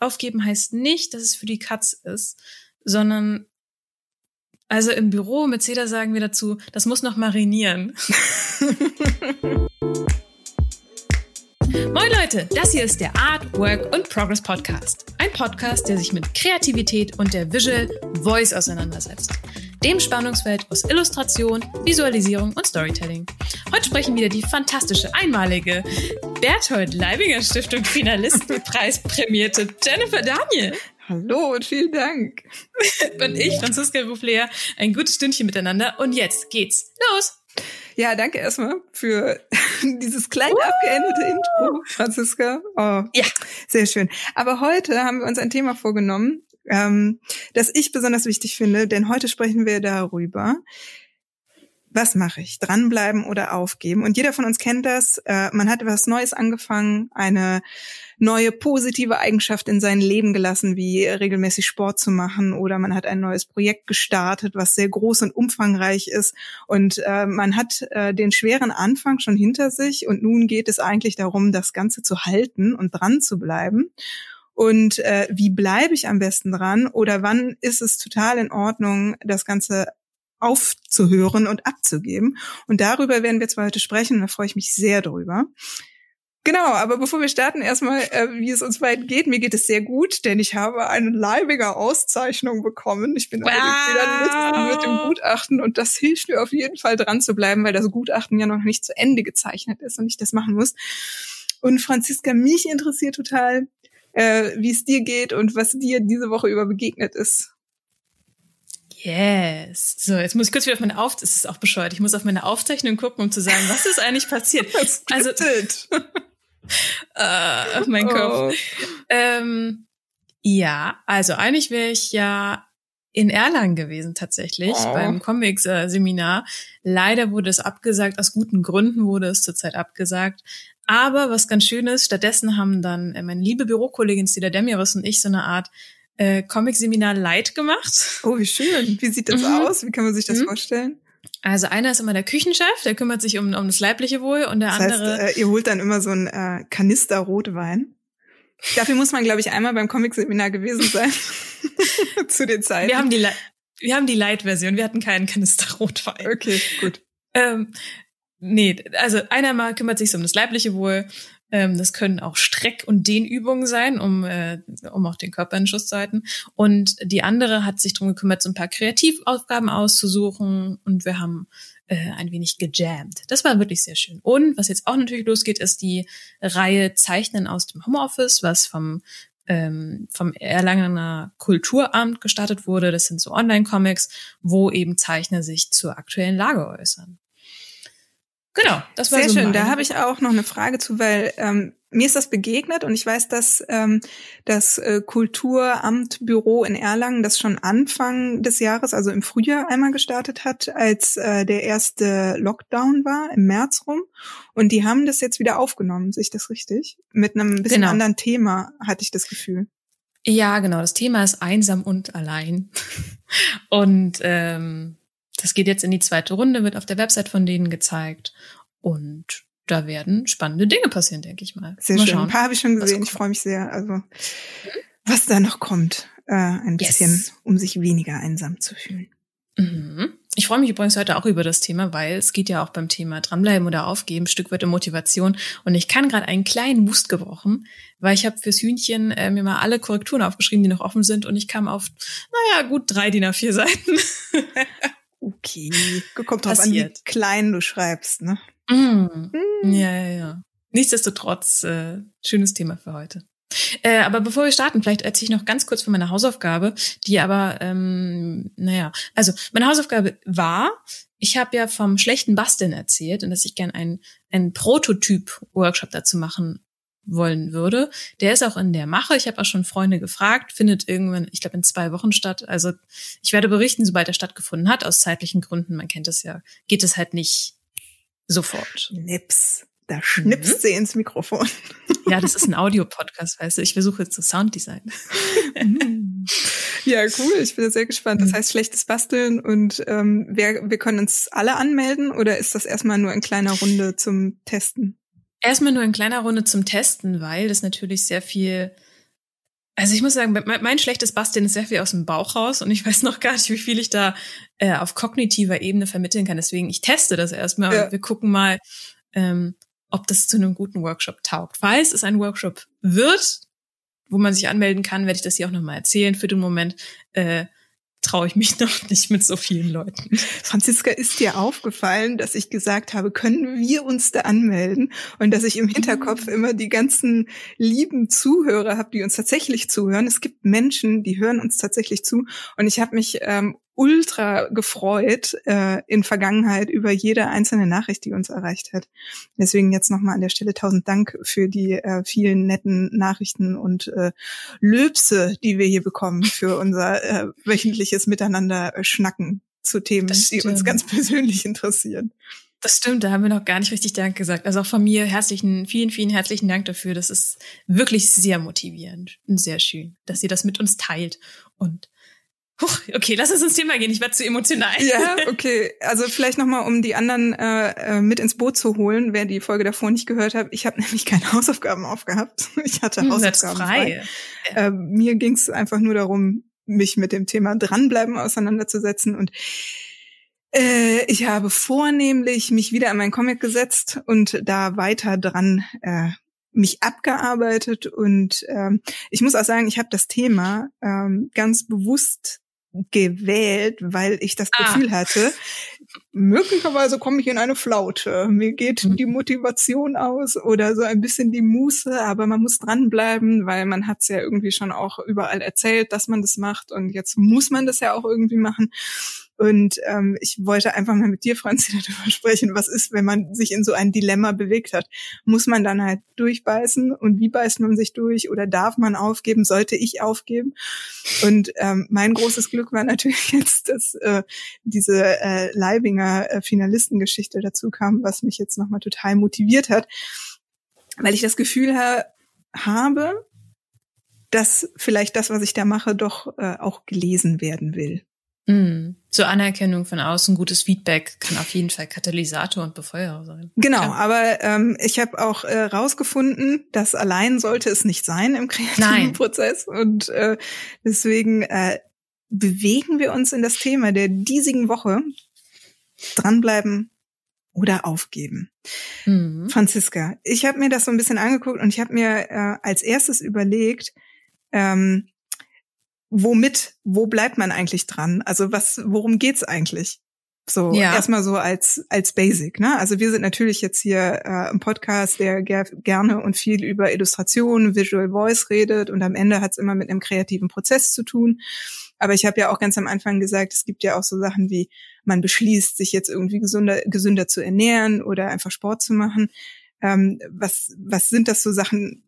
aufgeben heißt nicht, dass es für die Katz ist, sondern also im Büro mit Cedar sagen wir dazu, das muss noch marinieren. Moin Leute, das hier ist der Art, Work und Progress Podcast. Ein Podcast, der sich mit Kreativität und der Visual Voice auseinandersetzt. Dem Spannungsfeld aus Illustration, Visualisierung und Storytelling. Heute sprechen wieder die fantastische, einmalige Berthold Leibinger Stiftung Finalistenpreis prämierte Jennifer Daniel. Hallo und vielen Dank. und ich, Franziska Bouffler, ein gutes Stündchen miteinander. Und jetzt geht's los. Ja, danke erstmal für dieses kleine uh! abgeendete Intro, Franziska. Oh, ja, sehr schön. Aber heute haben wir uns ein Thema vorgenommen, ähm, das ich besonders wichtig finde, denn heute sprechen wir darüber, was mache ich? Dranbleiben oder aufgeben? Und jeder von uns kennt das. Äh, man hat etwas Neues angefangen, eine neue positive Eigenschaft in sein Leben gelassen, wie regelmäßig Sport zu machen, oder man hat ein neues Projekt gestartet, was sehr groß und umfangreich ist. Und äh, man hat äh, den schweren Anfang schon hinter sich und nun geht es eigentlich darum, das Ganze zu halten und dran zu bleiben. Und äh, wie bleibe ich am besten dran? Oder wann ist es total in Ordnung, das Ganze aufzuhören und abzugeben. Und darüber werden wir zwar heute sprechen, da freue ich mich sehr drüber. Genau, aber bevor wir starten, erstmal, äh, wie es uns beiden geht. Mir geht es sehr gut, denn ich habe eine leibige Auszeichnung bekommen. Ich bin wow. wieder mit dem Gutachten und das hilft mir auf jeden Fall dran zu bleiben, weil das Gutachten ja noch nicht zu Ende gezeichnet ist und ich das machen muss. Und Franziska, mich interessiert total, äh, wie es dir geht und was dir diese Woche über begegnet ist. Yes. So, jetzt muss ich kurz wieder auf meine Aufzeichnung, es ist auch bescheuert, ich muss auf meine Aufzeichnung gucken, um zu sagen, was ist eigentlich passiert. also, äh, auf meinen Kopf. Oh. Ähm, ja, also eigentlich wäre ich ja in Erlangen gewesen tatsächlich oh. beim Comics-Seminar. Leider wurde es abgesagt, aus guten Gründen wurde es zurzeit abgesagt. Aber was ganz schön ist, stattdessen haben dann äh, meine liebe Bürokollegin Stila Demiris und ich so eine Art äh, Comic-Seminar Light gemacht. Oh, wie schön. Wie sieht das mhm. aus? Wie kann man sich das mhm. vorstellen? Also einer ist immer der Küchenchef, der kümmert sich um, um das leibliche Wohl und der das andere. Heißt, äh, ihr holt dann immer so ein äh, Kanister Rotwein. Dafür muss man, glaube ich, einmal beim Comic-Seminar gewesen sein. Zu den Zeiten. Wir haben die, wir haben die Light-Version, wir hatten keinen Kanister Rotwein. Okay, gut. Ähm, nee, also einer mal kümmert sich um das leibliche Wohl ähm, das können auch Streck- und Dehnübungen sein, um, äh, um auch den Körper in Schuss zu halten. Und die andere hat sich darum gekümmert, so ein paar Kreativaufgaben auszusuchen. Und wir haben äh, ein wenig gejammt. Das war wirklich sehr schön. Und was jetzt auch natürlich losgeht, ist die Reihe Zeichnen aus dem Homeoffice, was vom ähm, vom Erlangener Kulturamt gestartet wurde. Das sind so Online-Comics, wo eben Zeichner sich zur aktuellen Lage äußern. Genau, das war Sehr so schön. Meine. Da habe ich auch noch eine Frage zu, weil ähm, mir ist das begegnet und ich weiß, dass ähm, das äh, Kulturamtbüro in Erlangen das schon Anfang des Jahres, also im Frühjahr einmal gestartet hat, als äh, der erste Lockdown war, im März rum. Und die haben das jetzt wieder aufgenommen, sehe ich das richtig? Mit einem bisschen genau. anderen Thema, hatte ich das Gefühl. Ja, genau. Das Thema ist einsam und allein. und ähm, das geht jetzt in die zweite Runde, wird auf der Website von denen gezeigt. Und da werden spannende Dinge passieren, denke ich mal. Sehr mal schön. Schauen, ein paar habe ich schon gesehen. Ich freue mich sehr. Also, was da noch kommt, äh, ein bisschen, yes. um sich weniger einsam zu fühlen. Mhm. Ich freue mich übrigens heute auch über das Thema, weil es geht ja auch beim Thema dranbleiben oder aufgeben, Stück weit um Motivation. Und ich kann gerade einen kleinen Boost gebrochen, weil ich habe fürs Hühnchen äh, mir mal alle Korrekturen aufgeschrieben, die noch offen sind. Und ich kam auf, naja, gut drei DIN A4 Seiten. Okay, kommt drauf an, wie klein du schreibst, ne? Mm. Mm. Ja, ja, ja. Nichtsdestotrotz, äh, schönes Thema für heute. Äh, aber bevor wir starten, vielleicht erzähle ich noch ganz kurz von meiner Hausaufgabe, die aber, ähm, naja, also meine Hausaufgabe war, ich habe ja vom schlechten Basteln erzählt und dass ich gern einen, einen Prototyp-Workshop dazu machen wollen würde. Der ist auch in der Mache. Ich habe auch schon Freunde gefragt, findet irgendwann, ich glaube, in zwei Wochen statt. Also ich werde berichten, sobald er stattgefunden hat, aus zeitlichen Gründen. Man kennt es ja, geht es halt nicht sofort. Nips. Da schnipst mhm. sie ins Mikrofon. Ja, das ist ein Audiopodcast, weißt du. Ich versuche jetzt so Sounddesign. ja, cool. Ich bin sehr gespannt. Das mhm. heißt schlechtes Basteln und ähm, wer, wir können uns alle anmelden oder ist das erstmal nur in kleiner Runde zum Testen? Erstmal nur in kleiner Runde zum Testen, weil das natürlich sehr viel Also ich muss sagen, mein schlechtes Basteln ist sehr viel aus dem Bauch raus und ich weiß noch gar nicht, wie viel ich da äh, auf kognitiver Ebene vermitteln kann. Deswegen, ich teste das erstmal ja. und wir gucken mal, ähm, ob das zu einem guten Workshop taugt. Falls es ein Workshop wird, wo man sich anmelden kann, werde ich das hier auch nochmal erzählen. Für den Moment äh, traue ich mich noch nicht mit so vielen Leuten. Franziska, ist dir aufgefallen, dass ich gesagt habe, können wir uns da anmelden? Und dass ich im Hinterkopf mhm. immer die ganzen lieben Zuhörer habe, die uns tatsächlich zuhören. Es gibt Menschen, die hören uns tatsächlich zu. Und ich habe mich ähm, ultra gefreut äh, in Vergangenheit über jede einzelne Nachricht, die uns erreicht hat. Deswegen jetzt nochmal an der Stelle tausend Dank für die äh, vielen netten Nachrichten und äh, Löbse, die wir hier bekommen für unser äh, wöchentliches Miteinander äh, schnacken zu Themen, die uns ganz persönlich interessieren. Das stimmt, da haben wir noch gar nicht richtig Dank gesagt. Also auch von mir herzlichen, vielen, vielen herzlichen Dank dafür. Das ist wirklich sehr motivierend und sehr schön, dass ihr das mit uns teilt. Und Huch, okay, lass uns ins Thema gehen. Ich werde zu emotional. Ja, okay. Also vielleicht nochmal, um die anderen äh, äh, mit ins Boot zu holen, wer die Folge davor nicht gehört hat. Ich habe nämlich keine Hausaufgaben aufgehabt. Ich hatte hm, Hausaufgaben frei. frei. Äh, mir ging es einfach nur darum, mich mit dem Thema dranbleiben auseinanderzusetzen und äh, ich habe vornehmlich mich wieder an meinen Comic gesetzt und da weiter dran äh, mich abgearbeitet und ähm, ich muss auch sagen, ich habe das Thema ähm, ganz bewusst gewählt, weil ich das ah. Gefühl hatte, möglicherweise komme ich in eine Flaute. Mir geht mhm. die Motivation aus oder so ein bisschen die Muße, aber man muss dranbleiben, weil man hat es ja irgendwie schon auch überall erzählt, dass man das macht und jetzt muss man das ja auch irgendwie machen. Und ähm, ich wollte einfach mal mit dir, Franzi, darüber sprechen, was ist, wenn man sich in so ein Dilemma bewegt hat. Muss man dann halt durchbeißen und wie beißt man sich durch oder darf man aufgeben, sollte ich aufgeben? Und ähm, mein großes Glück war natürlich jetzt, dass äh, diese äh, Leibinger äh, Finalistengeschichte dazu kam, was mich jetzt nochmal total motiviert hat, weil ich das Gefühl ha habe, dass vielleicht das, was ich da mache, doch äh, auch gelesen werden will. Mm. Zur Anerkennung von außen, gutes Feedback kann auf jeden Fall Katalysator und Befeuerer sein. Genau, Klar. aber ähm, ich habe auch äh, rausgefunden, dass allein sollte es nicht sein im kreativen Nein. Prozess. Und äh, deswegen äh, bewegen wir uns in das Thema der diesigen Woche. Dranbleiben oder aufgeben. Mhm. Franziska, ich habe mir das so ein bisschen angeguckt und ich habe mir äh, als erstes überlegt, ähm, womit, wo bleibt man eigentlich dran? Also was, worum geht's eigentlich? So ja. erstmal so als als Basic, ne? Also wir sind natürlich jetzt hier äh, im Podcast, der ger gerne und viel über Illustration, Visual Voice redet und am Ende hat's immer mit einem kreativen Prozess zu tun. Aber ich habe ja auch ganz am Anfang gesagt, es gibt ja auch so Sachen wie man beschließt, sich jetzt irgendwie gesünder gesünder zu ernähren oder einfach Sport zu machen. Ähm, was was sind das so Sachen,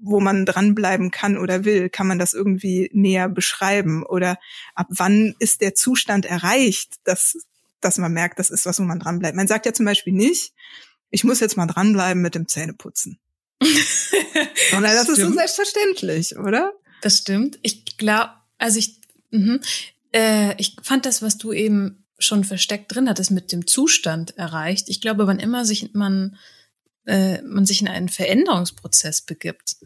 wo man dranbleiben kann oder will, kann man das irgendwie näher beschreiben? Oder ab wann ist der Zustand erreicht, dass, dass man merkt, das ist was, wo man dranbleibt? Man sagt ja zum Beispiel nicht, ich muss jetzt mal dranbleiben mit dem Zähneputzen. Sondern das, das ist so selbstverständlich, oder? Das stimmt. Ich glaube, also ich, mh, äh, ich fand das, was du eben schon versteckt drin hattest, mit dem Zustand erreicht. Ich glaube, wann immer sich man äh, man sich in einen Veränderungsprozess begibt,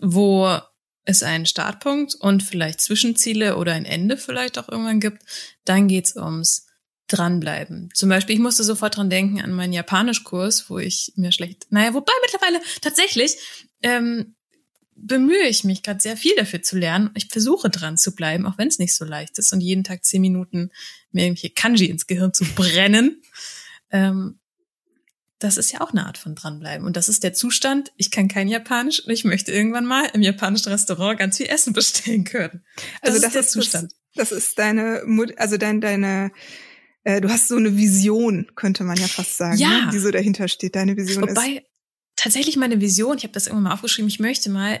wo es einen Startpunkt und vielleicht Zwischenziele oder ein Ende vielleicht auch irgendwann gibt, dann geht's ums dranbleiben. Zum Beispiel, ich musste sofort dran denken an meinen Japanischkurs, wo ich mir schlecht, naja, wobei mittlerweile tatsächlich ähm, bemühe ich mich gerade sehr viel dafür zu lernen. Ich versuche dran zu bleiben, auch wenn es nicht so leicht ist und jeden Tag zehn Minuten mir irgendwelche Kanji ins Gehirn zu brennen. Ähm, das ist ja auch eine Art von dranbleiben. Und das ist der Zustand, ich kann kein Japanisch und ich möchte irgendwann mal im japanischen Restaurant ganz viel Essen bestellen können. Das also das ist der ist Zustand. Das, das ist deine, also dein, deine, äh, du hast so eine Vision, könnte man ja fast sagen, ja. Ne? die so dahinter steht. Deine Vision Wobei, ist. tatsächlich meine Vision, ich habe das irgendwann mal aufgeschrieben, ich möchte mal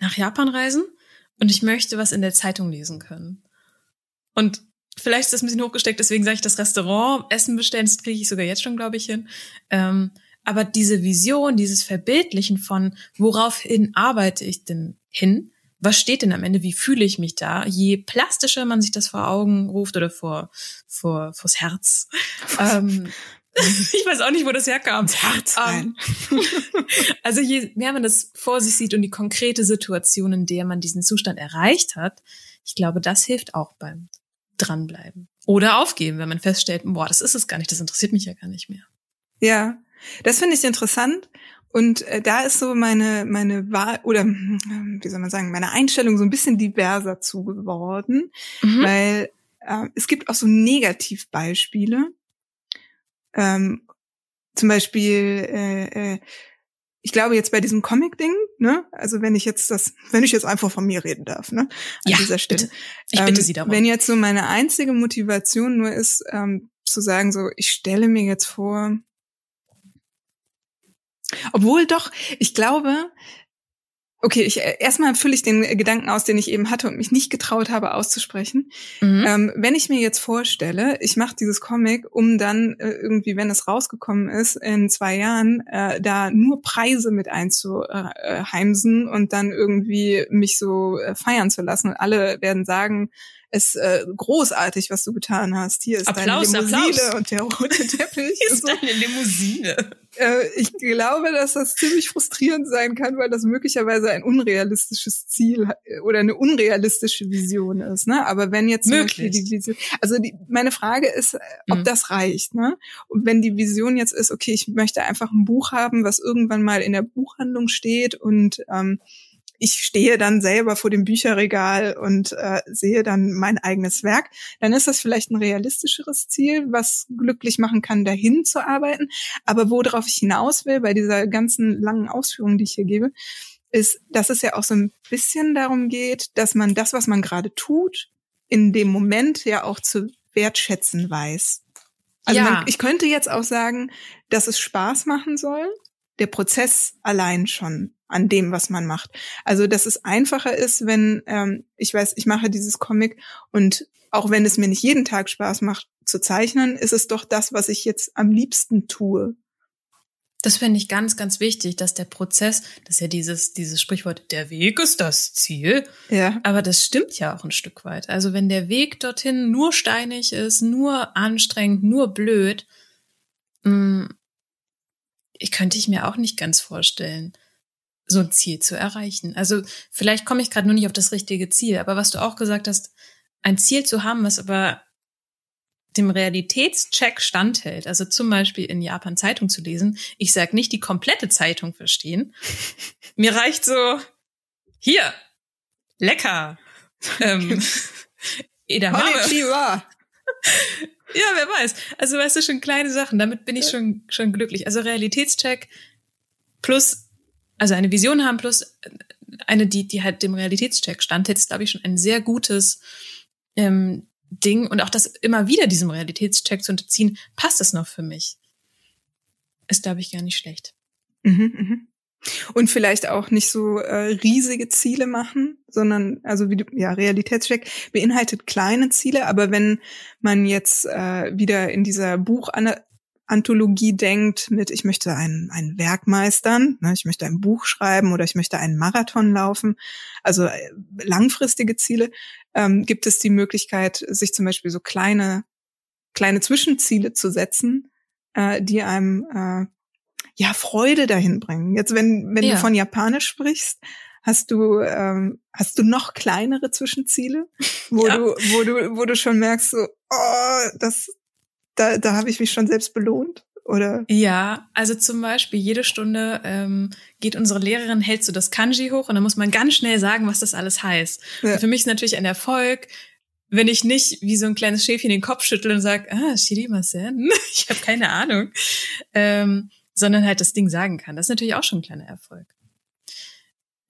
nach Japan reisen und ich möchte was in der Zeitung lesen können. Und Vielleicht ist das ein bisschen hochgesteckt, deswegen sage ich das Restaurant, Essen bestellen, das kriege ich sogar jetzt schon, glaube ich, hin. Ähm, aber diese Vision, dieses Verbildlichen von, woraufhin arbeite ich denn hin? Was steht denn am Ende? Wie fühle ich mich da? Je plastischer man sich das vor Augen ruft oder vor, vor, vors Herz, ähm, ich weiß auch nicht, wo das herkam. Herz rein. Um, also je mehr man das vor sich sieht und die konkrete Situation, in der man diesen Zustand erreicht hat, ich glaube, das hilft auch beim dranbleiben. Oder aufgeben, wenn man feststellt, boah, das ist es gar nicht, das interessiert mich ja gar nicht mehr. Ja, das finde ich interessant. Und äh, da ist so meine meine Wahl oder äh, wie soll man sagen meine Einstellung so ein bisschen diverser zu geworden, mhm. weil äh, es gibt auch so Negativbeispiele. Ähm, zum Beispiel, äh, äh, ich glaube jetzt bei diesem Comic-Ding, ne, also wenn ich jetzt das, wenn ich jetzt einfach von mir reden darf, ne, an ja, dieser Stelle. Bitte. Ich bitte Sie darum. Wenn jetzt so meine einzige Motivation nur ist, ähm, zu sagen, so, ich stelle mir jetzt vor, obwohl doch, ich glaube, okay, ich äh, erstmal fülle ich den Gedanken aus, den ich eben hatte und mich nicht getraut habe auszusprechen. Mhm. Ähm, wenn ich mir jetzt vorstelle, ich mache dieses Comic, um dann äh, irgendwie, wenn es rausgekommen ist, in zwei Jahren äh, da nur Preise mit einzuheimsen und dann irgendwie mich so äh, feiern zu lassen und alle werden sagen, es äh, großartig, was du getan hast. Hier ist Applaus, deine Limousine Applaus. und der rote Teppich. Hier ist so. deine Limousine. Äh, ich glaube, dass das ziemlich frustrierend sein kann, weil das möglicherweise ein unrealistisches Ziel äh, oder eine unrealistische Vision ist. Ne? Aber wenn jetzt Möglich. die Vision, also die, meine Frage ist, ob mhm. das reicht. Ne? Und wenn die Vision jetzt ist, okay, ich möchte einfach ein Buch haben, was irgendwann mal in der Buchhandlung steht und ähm, ich stehe dann selber vor dem Bücherregal und äh, sehe dann mein eigenes Werk, dann ist das vielleicht ein realistischeres Ziel, was glücklich machen kann, dahin zu arbeiten. Aber worauf ich hinaus will, bei dieser ganzen langen Ausführung, die ich hier gebe, ist, dass es ja auch so ein bisschen darum geht, dass man das, was man gerade tut, in dem Moment ja auch zu wertschätzen weiß. Also ja. man, ich könnte jetzt auch sagen, dass es Spaß machen soll, der Prozess allein schon an dem, was man macht. Also, dass es einfacher ist, wenn ähm, ich weiß, ich mache dieses Comic und auch wenn es mir nicht jeden Tag Spaß macht zu zeichnen, ist es doch das, was ich jetzt am liebsten tue. Das finde ich ganz, ganz wichtig, dass der Prozess, das ist ja dieses, dieses Sprichwort, der Weg ist das Ziel. Ja. Aber das stimmt ja auch ein Stück weit. Also wenn der Weg dorthin nur steinig ist, nur anstrengend, nur blöd, mh, mm, ich könnte ich mir auch nicht ganz vorstellen, so ein Ziel zu erreichen. Also vielleicht komme ich gerade nur nicht auf das richtige Ziel, aber was du auch gesagt hast, ein Ziel zu haben, was aber dem Realitätscheck standhält, also zum Beispiel in Japan Zeitung zu lesen, ich sag nicht die komplette Zeitung verstehen. Mir reicht so, hier, lecker. ähm, Edamame. Ja, wer weiß. Also weißt du, schon kleine Sachen, damit bin ich schon, schon glücklich. Also Realitätscheck plus, also eine Vision haben plus eine, die, die halt dem Realitätscheck standhält, ist, glaube ich, schon ein sehr gutes ähm, Ding. Und auch das immer wieder diesem Realitätscheck zu unterziehen, passt das noch für mich? Ist, glaube ich, gar nicht schlecht. Mhm, mhm. Und vielleicht auch nicht so äh, riesige Ziele machen, sondern also wie du, ja Realitätscheck beinhaltet kleine Ziele, aber wenn man jetzt äh, wieder in dieser Buchanthologie denkt mit ich möchte ein, ein Werk meistern, ne, ich möchte ein Buch schreiben oder ich möchte einen Marathon laufen, also äh, langfristige Ziele, ähm, gibt es die Möglichkeit, sich zum Beispiel so kleine kleine Zwischenziele zu setzen, äh, die einem äh, ja Freude dahin bringen. Jetzt, wenn, wenn ja. du von Japanisch sprichst, hast du, ähm, hast du noch kleinere Zwischenziele, wo ja. du, wo du, wo du schon merkst, so, oh, das, da, da habe ich mich schon selbst belohnt. Oder? Ja, also zum Beispiel jede Stunde ähm, geht unsere Lehrerin, hältst du das Kanji hoch und dann muss man ganz schnell sagen, was das alles heißt. Ja. für mich ist natürlich ein Erfolg, wenn ich nicht wie so ein kleines Schäfchen den Kopf schüttel und sage, ah, Shirimasen, ich habe keine Ahnung. Ähm, sondern halt das Ding sagen kann. Das ist natürlich auch schon ein kleiner Erfolg.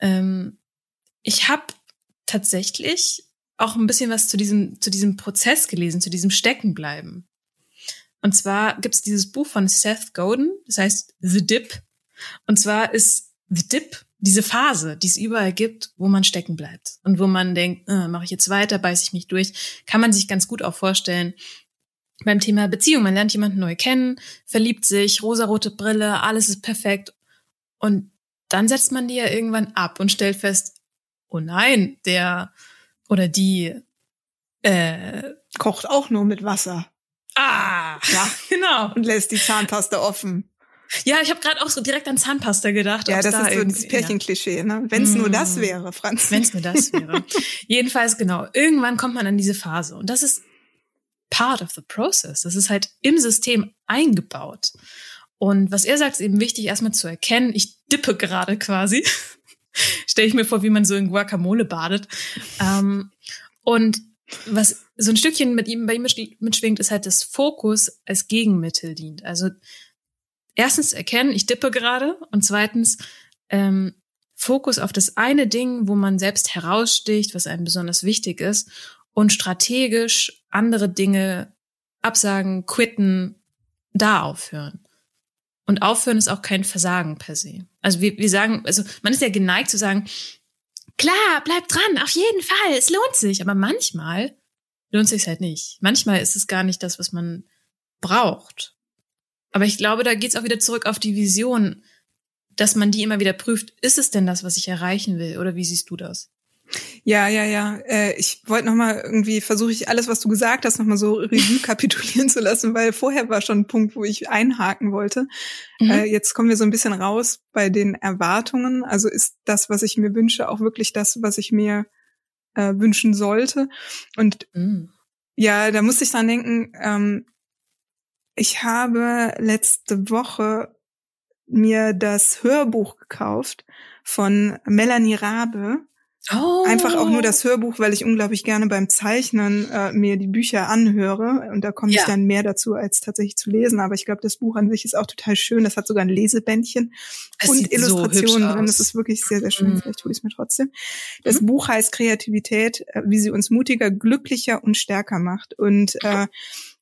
Ähm, ich habe tatsächlich auch ein bisschen was zu diesem, zu diesem Prozess gelesen, zu diesem Steckenbleiben. Und zwar gibt es dieses Buch von Seth Godin, das heißt The Dip. Und zwar ist The Dip diese Phase, die es überall gibt, wo man stecken bleibt und wo man denkt, äh, mache ich jetzt weiter, beiße ich mich durch, kann man sich ganz gut auch vorstellen, beim Thema Beziehung. Man lernt jemanden neu kennen, verliebt sich, rosarote Brille, alles ist perfekt. Und dann setzt man die ja irgendwann ab und stellt fest, oh nein, der oder die äh, kocht auch nur mit Wasser. Ah, Ja, ja, genau. Und lässt die Zahnpasta offen. Ja, ich habe gerade auch so direkt an Zahnpasta gedacht. Ja, das da ist so das Pärchenklischee, ne? Wenn es mm. nur das wäre, Franz. Wenn es nur das wäre. Jedenfalls, genau. Irgendwann kommt man an diese Phase. Und das ist part of the process. Das ist halt im System eingebaut. Und was er sagt, ist eben wichtig, erstmal zu erkennen, ich dippe gerade quasi. Stelle ich mir vor, wie man so in Guacamole badet. Ähm, und was so ein Stückchen mit ihm bei ihm mitschwingt, ist halt, dass Fokus als Gegenmittel dient. Also erstens erkennen, ich dippe gerade und zweitens ähm, Fokus auf das eine Ding, wo man selbst heraussticht, was einem besonders wichtig ist und strategisch andere Dinge absagen, quitten, da aufhören. Und aufhören ist auch kein Versagen per se. Also wir, wir sagen, also man ist ja geneigt zu sagen, klar, bleib dran, auf jeden Fall, es lohnt sich. Aber manchmal lohnt sich halt nicht. Manchmal ist es gar nicht das, was man braucht. Aber ich glaube, da geht's auch wieder zurück auf die Vision, dass man die immer wieder prüft, ist es denn das, was ich erreichen will? Oder wie siehst du das? Ja, ja, ja. Äh, ich wollte noch mal irgendwie versuche ich alles, was du gesagt hast, noch mal so Revue kapitulieren zu lassen, weil vorher war schon ein Punkt, wo ich einhaken wollte. Mhm. Äh, jetzt kommen wir so ein bisschen raus bei den Erwartungen. Also ist das, was ich mir wünsche, auch wirklich das, was ich mir äh, wünschen sollte? Und mhm. ja, da muss ich dran denken. Ähm, ich habe letzte Woche mir das Hörbuch gekauft von Melanie Rabe. Oh. Einfach auch nur das Hörbuch, weil ich unglaublich gerne beim Zeichnen äh, mir die Bücher anhöre und da komme ja. ich dann mehr dazu, als tatsächlich zu lesen. Aber ich glaube, das Buch an sich ist auch total schön. Das hat sogar ein Lesebändchen es und Illustrationen so drin. Das ist wirklich sehr, sehr schön. Mhm. Vielleicht tue ich es mir trotzdem. Das mhm. Buch heißt Kreativität, äh, wie sie uns mutiger, glücklicher und stärker macht. Und äh,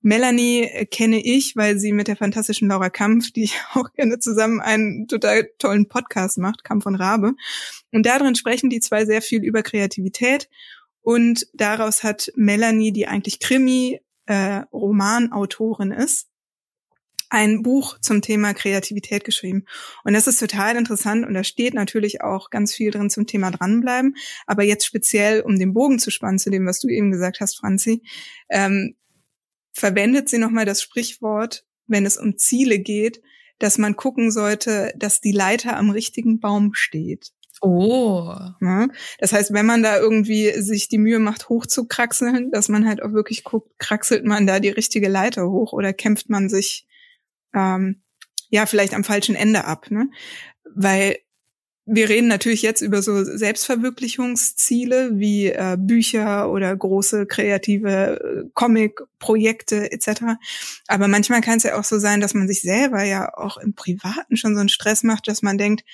Melanie kenne ich, weil sie mit der fantastischen Laura Kampf, die ich auch gerne zusammen einen total tollen Podcast macht, Kampf von Rabe. Und darin sprechen die zwei sehr viel über Kreativität. Und daraus hat Melanie, die eigentlich Krimi-Romanautorin äh, ist, ein Buch zum Thema Kreativität geschrieben. Und das ist total interessant und da steht natürlich auch ganz viel drin zum Thema dranbleiben. Aber jetzt speziell, um den Bogen zu spannen zu dem, was du eben gesagt hast, Franzi, ähm, verwendet sie nochmal das Sprichwort, wenn es um Ziele geht, dass man gucken sollte, dass die Leiter am richtigen Baum steht. Oh. Ja, das heißt, wenn man da irgendwie sich die Mühe macht, hochzukraxeln, dass man halt auch wirklich guckt, kraxelt man da die richtige Leiter hoch oder kämpft man sich ähm, ja vielleicht am falschen Ende ab, ne? Weil wir reden natürlich jetzt über so Selbstverwirklichungsziele wie äh, Bücher oder große kreative äh, Comic-Projekte etc. Aber manchmal kann es ja auch so sein, dass man sich selber ja auch im Privaten schon so einen Stress macht, dass man denkt,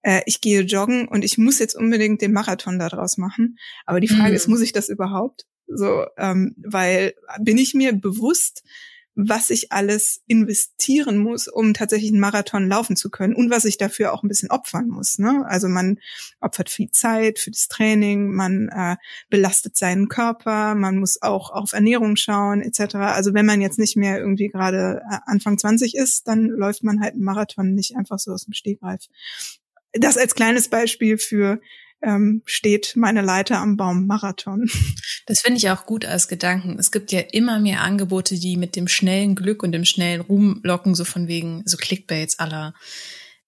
äh, ich gehe joggen und ich muss jetzt unbedingt den Marathon daraus machen. Aber die Frage mhm. ist, muss ich das überhaupt? So, ähm, weil bin ich mir bewusst, was ich alles investieren muss, um tatsächlich einen Marathon laufen zu können und was ich dafür auch ein bisschen opfern muss. Ne? Also man opfert viel Zeit für das Training, man äh, belastet seinen Körper, man muss auch auf Ernährung schauen etc. Also wenn man jetzt nicht mehr irgendwie gerade äh, Anfang 20 ist, dann läuft man halt einen Marathon nicht einfach so aus dem Stegreif. Das als kleines Beispiel für ähm, steht meine Leiter am Baum Marathon. Das finde ich auch gut als Gedanken. Es gibt ja immer mehr Angebote, die mit dem schnellen Glück und dem schnellen Ruhm locken, so von wegen so Clickbaits aller.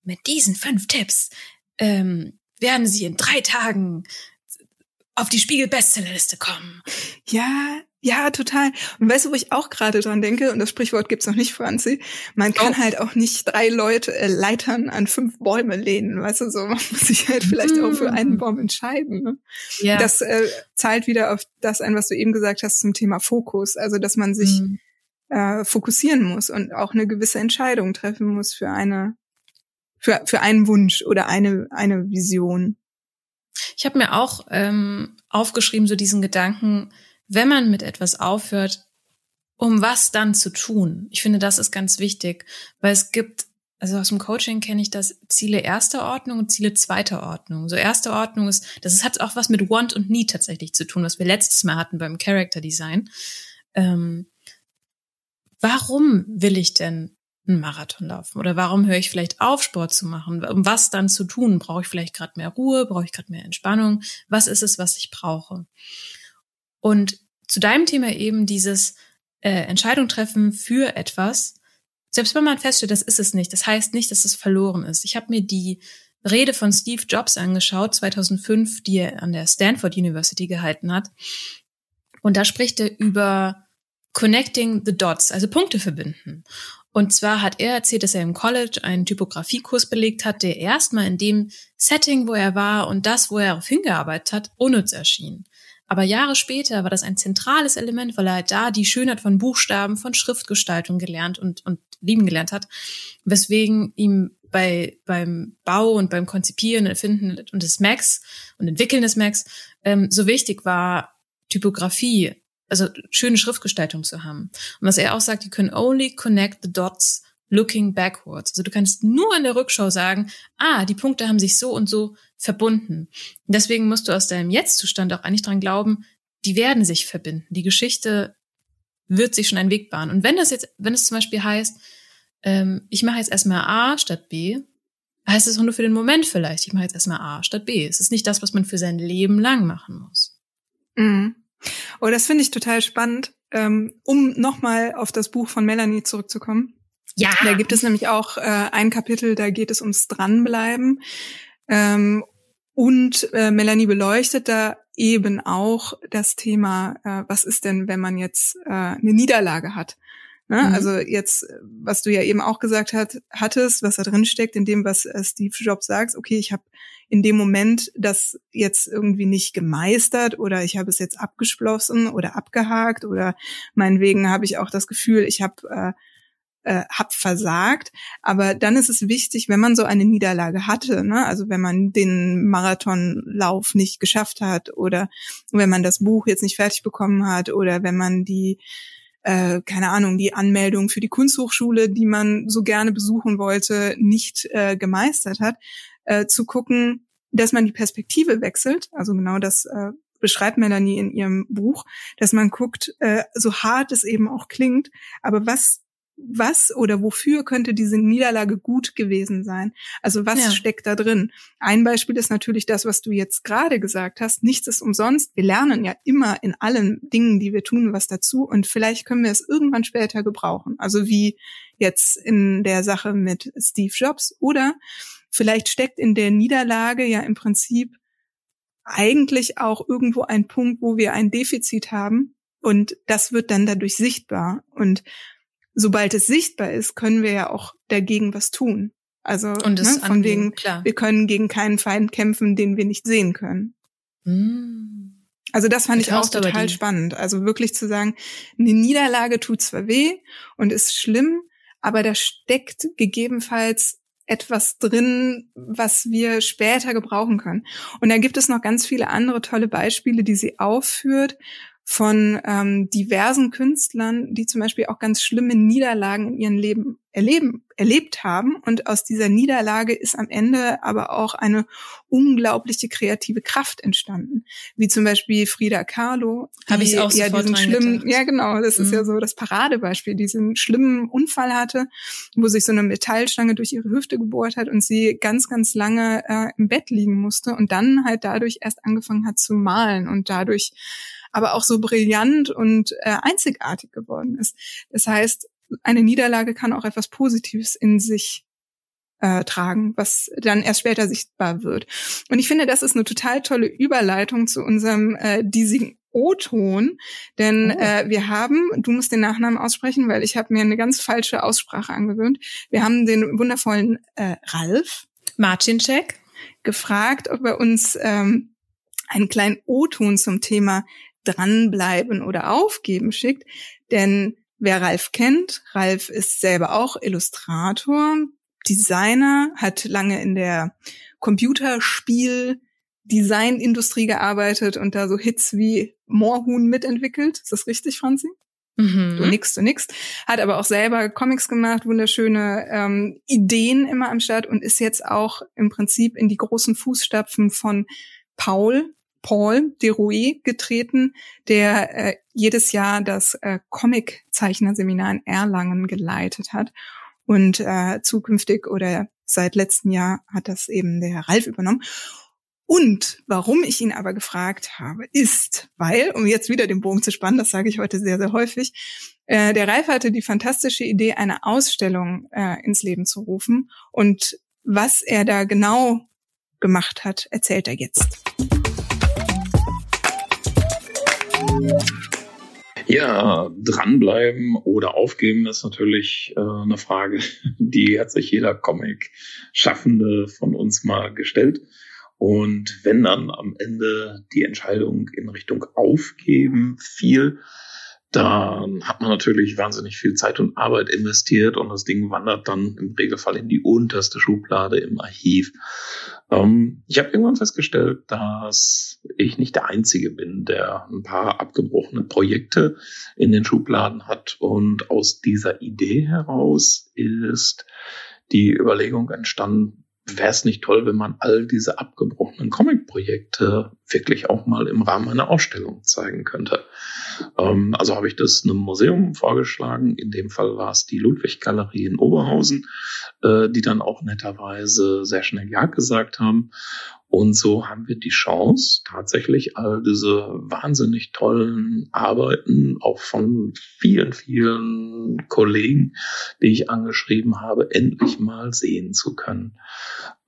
Mit diesen fünf Tipps ähm, werden Sie in drei Tagen auf die Spiegel-Bestsellerliste kommen. Ja, ja, total. Und weißt du, wo ich auch gerade dran denke, und das Sprichwort gibt's noch nicht, Franzi, man kann oh. halt auch nicht drei Leute äh, Leitern an fünf Bäume lehnen, weißt du, so man muss sich halt vielleicht mm. auch für einen mm. Baum entscheiden. Ne? Ja. Das äh, zahlt wieder auf das ein, was du eben gesagt hast zum Thema Fokus, also dass man sich mm. äh, fokussieren muss und auch eine gewisse Entscheidung treffen muss für eine, für, für einen Wunsch oder eine, eine Vision. Ich habe mir auch ähm, aufgeschrieben, so diesen Gedanken, wenn man mit etwas aufhört, um was dann zu tun? Ich finde, das ist ganz wichtig, weil es gibt, also aus dem Coaching kenne ich das Ziele erster Ordnung und Ziele zweiter Ordnung. So erste Ordnung ist, das hat auch was mit Want und Need tatsächlich zu tun, was wir letztes Mal hatten beim Character Design. Ähm, warum will ich denn einen Marathon laufen? Oder warum höre ich vielleicht auf, Sport zu machen? Um was dann zu tun? Brauche ich vielleicht gerade mehr Ruhe? Brauche ich gerade mehr Entspannung? Was ist es, was ich brauche? Und zu deinem Thema eben dieses, äh, Entscheidung treffen für etwas, selbst wenn man feststellt, das ist es nicht, das heißt nicht, dass es verloren ist. Ich habe mir die Rede von Steve Jobs angeschaut, 2005, die er an der Stanford University gehalten hat. Und da spricht er über Connecting the Dots, also Punkte verbinden. Und zwar hat er erzählt, dass er im College einen Typografiekurs belegt hat, der erstmal in dem Setting, wo er war und das, wo er darauf hingearbeitet hat, unnütz erschien. Aber Jahre später war das ein zentrales Element, weil er halt da die Schönheit von Buchstaben, von Schriftgestaltung gelernt und, und lieben gelernt hat, weswegen ihm bei, beim Bau und beim Konzipieren, Erfinden und des Macs und Entwickeln des Macs ähm, so wichtig war, Typografie, also schöne Schriftgestaltung zu haben. Und was er auch sagt, you can only connect the dots looking backwards. Also du kannst nur in der Rückschau sagen, ah, die Punkte haben sich so und so verbunden. Und deswegen musst du aus deinem Jetzt-Zustand auch eigentlich dran glauben, die werden sich verbinden. Die Geschichte wird sich schon einen Weg bahnen. Und wenn das jetzt, wenn es zum Beispiel heißt, ähm, ich mache jetzt erstmal A statt B, heißt es auch nur für den Moment vielleicht, ich mache jetzt erstmal A statt B. Es ist nicht das, was man für sein Leben lang machen muss. Mhm. Oh, das finde ich total spannend, ähm, um nochmal auf das Buch von Melanie zurückzukommen. Ja. Da gibt es nämlich auch äh, ein Kapitel, da geht es ums Dranbleiben. Ähm, und äh, Melanie beleuchtet da eben auch das Thema, äh, was ist denn, wenn man jetzt äh, eine Niederlage hat? Ne? Mhm. Also jetzt, was du ja eben auch gesagt hat, hattest, was da drin steckt, in dem, was äh, Steve Jobs sagt, okay, ich habe in dem Moment das jetzt irgendwie nicht gemeistert oder ich habe es jetzt abgeschlossen oder abgehakt oder meinetwegen habe ich auch das Gefühl, ich habe äh, äh, hab versagt. Aber dann ist es wichtig, wenn man so eine Niederlage hatte, ne? also wenn man den Marathonlauf nicht geschafft hat oder wenn man das Buch jetzt nicht fertig bekommen hat oder wenn man die äh, keine Ahnung, die Anmeldung für die Kunsthochschule, die man so gerne besuchen wollte, nicht äh, gemeistert hat, äh, zu gucken, dass man die Perspektive wechselt. Also genau das äh, beschreibt Melanie in ihrem Buch, dass man guckt, äh, so hart es eben auch klingt, aber was was oder wofür könnte diese Niederlage gut gewesen sein? Also was ja. steckt da drin? Ein Beispiel ist natürlich das, was du jetzt gerade gesagt hast. Nichts ist umsonst. Wir lernen ja immer in allen Dingen, die wir tun, was dazu. Und vielleicht können wir es irgendwann später gebrauchen. Also wie jetzt in der Sache mit Steve Jobs. Oder vielleicht steckt in der Niederlage ja im Prinzip eigentlich auch irgendwo ein Punkt, wo wir ein Defizit haben. Und das wird dann dadurch sichtbar. Und sobald es sichtbar ist, können wir ja auch dagegen was tun. Also und ne, von angehen, wegen, klar. wir können gegen keinen Feind kämpfen, den wir nicht sehen können. Mm. Also das fand das ich auch total spannend. Also wirklich zu sagen, eine Niederlage tut zwar weh und ist schlimm, aber da steckt gegebenenfalls etwas drin, was wir später gebrauchen können. Und da gibt es noch ganz viele andere tolle Beispiele, die sie aufführt, von ähm, diversen Künstlern, die zum Beispiel auch ganz schlimme Niederlagen in ihrem Leben erleben, erlebt haben. Und aus dieser Niederlage ist am Ende aber auch eine unglaubliche kreative Kraft entstanden. Wie zum Beispiel Frida Kahlo. Habe ich auch ja diesen schlimmen, Ja, genau. Das mhm. ist ja mhm. so das Paradebeispiel. Diesen schlimmen Unfall hatte, wo sich so eine Metallstange durch ihre Hüfte gebohrt hat und sie ganz, ganz lange äh, im Bett liegen musste und dann halt dadurch erst angefangen hat zu malen und dadurch aber auch so brillant und äh, einzigartig geworden ist. Das heißt, eine Niederlage kann auch etwas Positives in sich äh, tragen, was dann erst später sichtbar wird. Und ich finde, das ist eine total tolle Überleitung zu unserem äh, diesigen O-Ton, denn oh. äh, wir haben, du musst den Nachnamen aussprechen, weil ich habe mir eine ganz falsche Aussprache angewöhnt. Wir haben den wundervollen äh, Ralf Marcinczek gefragt, ob er uns ähm, einen kleinen O-Ton zum Thema dranbleiben oder aufgeben schickt. Denn wer Ralf kennt, Ralf ist selber auch Illustrator, Designer, hat lange in der Computerspiel Designindustrie gearbeitet und da so Hits wie Moorhuhn mitentwickelt. Ist das richtig, Franzi? Mhm. Du nix, du nix. Hat aber auch selber Comics gemacht, wunderschöne ähm, Ideen immer am Start und ist jetzt auch im Prinzip in die großen Fußstapfen von Paul, Paul Derouet getreten, der äh, jedes Jahr das äh, Comic-Zeichnerseminar in Erlangen geleitet hat. Und äh, zukünftig oder seit letztem Jahr hat das eben der Ralf übernommen. Und warum ich ihn aber gefragt habe, ist, weil, um jetzt wieder den Bogen zu spannen, das sage ich heute sehr, sehr häufig, äh, der Ralf hatte die fantastische Idee, eine Ausstellung äh, ins Leben zu rufen. Und was er da genau gemacht hat, erzählt er jetzt. Ja, dranbleiben oder aufgeben ist natürlich äh, eine Frage, die hat sich jeder Comic-Schaffende von uns mal gestellt. Und wenn dann am Ende die Entscheidung in Richtung Aufgeben fiel, dann hat man natürlich wahnsinnig viel Zeit und Arbeit investiert und das Ding wandert dann im Regelfall in die unterste Schublade im Archiv. Ähm, ich habe irgendwann festgestellt, dass ich nicht der Einzige bin, der ein paar abgebrochene Projekte in den Schubladen hat und aus dieser Idee heraus ist die Überlegung entstanden, wäre es nicht toll, wenn man all diese abgebrochenen Comic-Projekte wirklich auch mal im Rahmen einer Ausstellung zeigen könnte. Ähm, also habe ich das einem Museum vorgeschlagen. In dem Fall war es die Ludwig-Galerie in Oberhausen, äh, die dann auch netterweise sehr schnell Ja gesagt haben. Und so haben wir die Chance, tatsächlich all diese wahnsinnig tollen Arbeiten, auch von vielen, vielen Kollegen, die ich angeschrieben habe, endlich mal sehen zu können.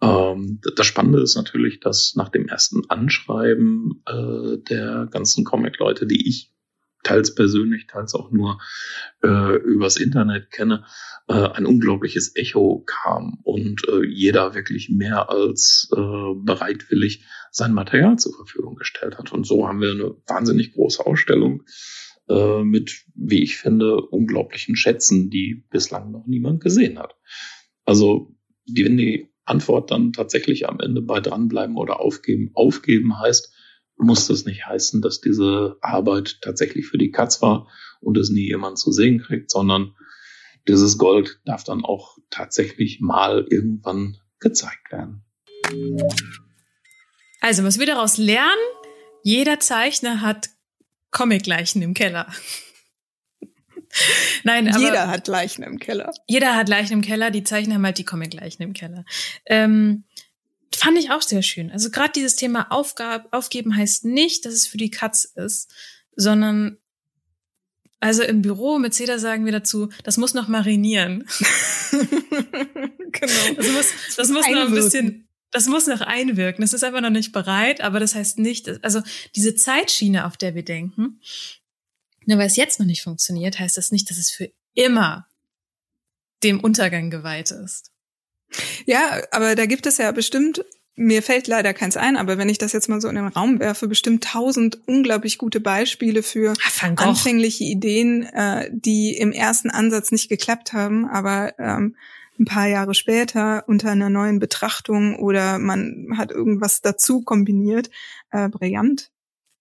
Ähm, das Spannende ist natürlich, dass nach dem ersten Anschreiben äh, der ganzen Comic-Leute, die ich teils persönlich, teils auch nur äh, übers Internet kenne, äh, ein unglaubliches Echo kam und äh, jeder wirklich mehr als äh, bereitwillig sein Material zur Verfügung gestellt hat. Und so haben wir eine wahnsinnig große Ausstellung äh, mit, wie ich finde, unglaublichen Schätzen, die bislang noch niemand gesehen hat. Also, wenn die Antwort dann tatsächlich am Ende bei dranbleiben oder aufgeben, aufgeben heißt, muss das nicht heißen, dass diese Arbeit tatsächlich für die Katz war und es nie jemand zu sehen kriegt, sondern dieses Gold darf dann auch tatsächlich mal irgendwann gezeigt werden. Also, was wir daraus lernen, jeder Zeichner hat Comic-Leichen im Keller. Nein, aber jeder hat Leichen im Keller. Jeder hat Leichen im Keller. Die Zeichner haben halt die Comic-Leichen im Keller. Ähm, Fand ich auch sehr schön. Also gerade dieses Thema Aufgab, Aufgeben heißt nicht, dass es für die Katz ist, sondern also im Büro mit Cedar sagen wir dazu, das muss noch marinieren. genau. Das muss, das muss noch ein bisschen, das muss noch einwirken. Das ist einfach noch nicht bereit, aber das heißt nicht, also diese Zeitschiene, auf der wir denken, nur weil es jetzt noch nicht funktioniert, heißt das nicht, dass es für immer dem Untergang geweiht ist. Ja, aber da gibt es ja bestimmt, mir fällt leider keins ein, aber wenn ich das jetzt mal so in den Raum werfe, bestimmt tausend unglaublich gute Beispiele für anfängliche Ideen, äh, die im ersten Ansatz nicht geklappt haben, aber ähm, ein paar Jahre später unter einer neuen Betrachtung oder man hat irgendwas dazu kombiniert, äh, brillant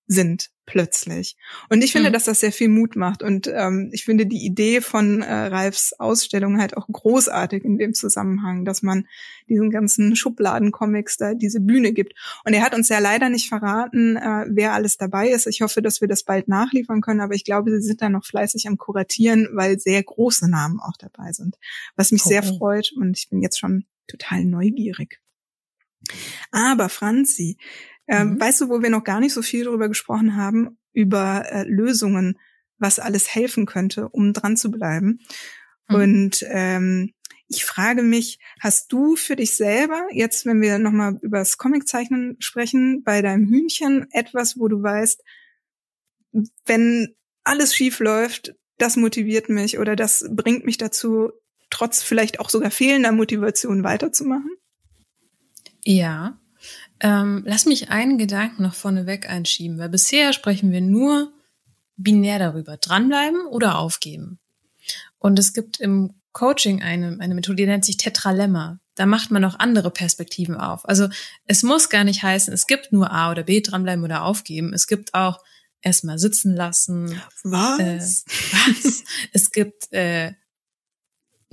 sind plötzlich. Und ich finde, mhm. dass das sehr viel Mut macht. Und ähm, ich finde die Idee von äh, Ralfs Ausstellung halt auch großartig in dem Zusammenhang, dass man diesen ganzen Schubladencomics da diese Bühne gibt. Und er hat uns ja leider nicht verraten, äh, wer alles dabei ist. Ich hoffe, dass wir das bald nachliefern können, aber ich glaube, sie sind da noch fleißig am Kuratieren, weil sehr große Namen auch dabei sind. Was mich oh. sehr freut und ich bin jetzt schon total neugierig. Aber Franzi, ähm, mhm. Weißt du, wo wir noch gar nicht so viel darüber gesprochen haben, über äh, Lösungen, was alles helfen könnte, um dran zu bleiben. Mhm. Und ähm, ich frage mich, hast du für dich selber, jetzt wenn wir nochmal über das Comiczeichnen sprechen, bei deinem Hühnchen etwas, wo du weißt, wenn alles schief läuft, das motiviert mich oder das bringt mich dazu, trotz vielleicht auch sogar fehlender Motivation weiterzumachen? Ja, ähm, lass mich einen Gedanken noch vorneweg einschieben, weil bisher sprechen wir nur binär darüber, dranbleiben oder aufgeben. Und es gibt im Coaching eine, eine Methode, die nennt sich Tetralemma. Da macht man auch andere Perspektiven auf. Also es muss gar nicht heißen, es gibt nur A oder B, dranbleiben oder aufgeben. Es gibt auch erstmal sitzen lassen. Was? Äh, was? es gibt äh,